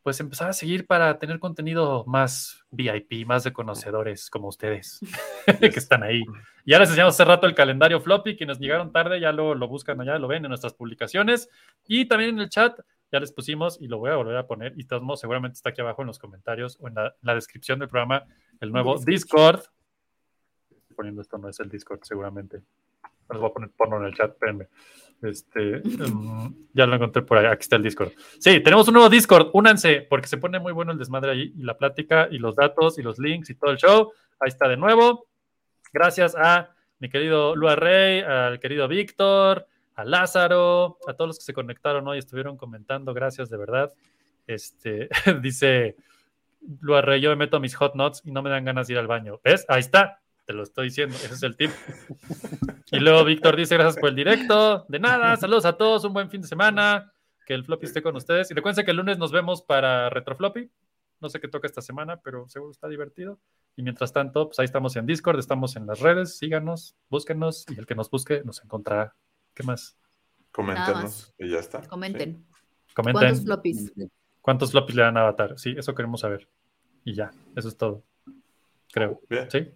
pues empezar a seguir para tener contenido más VIP, más de conocedores como ustedes (laughs) que están ahí. Ya les enseñamos hace rato el calendario floppy, quienes llegaron tarde ya lo, lo buscan allá, lo ven en nuestras publicaciones y también en el chat ya les pusimos y lo voy a volver a poner y todos modos seguramente está aquí abajo en los comentarios o en la, en la descripción del programa el nuevo Discord. Poniendo esto no es el Discord seguramente. Les voy a poner porno en el chat, espérenme. Este, um, ya lo encontré por ahí. Aquí está el Discord. Sí, tenemos un nuevo Discord. Únanse porque se pone muy bueno el desmadre ahí y la plática y los datos y los links y todo el show. Ahí está de nuevo. Gracias a mi querido Lua Rey, al querido Víctor, a Lázaro, a todos los que se conectaron hoy, estuvieron comentando. Gracias, de verdad. Este, (laughs) dice Lua Rey, yo me meto mis hot nuts y no me dan ganas de ir al baño. ¿Ves? Ahí está. Te lo estoy diciendo. Ese es el tip. Y luego Víctor dice, gracias por el directo. De nada, saludos a todos, un buen fin de semana. Que el floppy esté con ustedes. Y recuerden que el lunes nos vemos para Retrofloppy. No sé qué toca esta semana, pero seguro está divertido. Y mientras tanto, pues ahí estamos en Discord, estamos en las redes, síganos, búsquenos y el que nos busque nos encontrará. ¿Qué más? Coméntenos y ya está. Comenten. Comenten. ¿Cuántos floppies? ¿Cuántos floppies le dan a Avatar? Sí, eso queremos saber. Y ya, eso es todo. Creo. Bien. ¿Sí?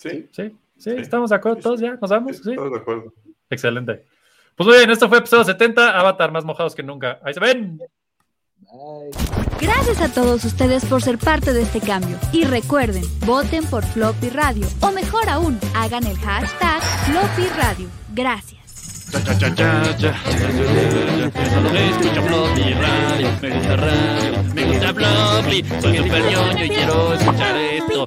Sí. Sí, sí, estamos de acuerdo todos ya, nos vamos. Sí. Todos de acuerdo. Excelente. Pues muy bien, esto fue episodio 70, Avatar más mojados que nunca. Ahí se ven. Gracias a todos ustedes por ser parte de este cambio. Y recuerden, voten por Floppy Radio. O mejor aún, hagan el hashtag Floppy Radio. Gracias. Cha, cha, cha, cha, cha. Solo escucho Floppy Radio. Me gusta radio. Me gusta Floppy. Soy super ñoño y quiero escuchar esto.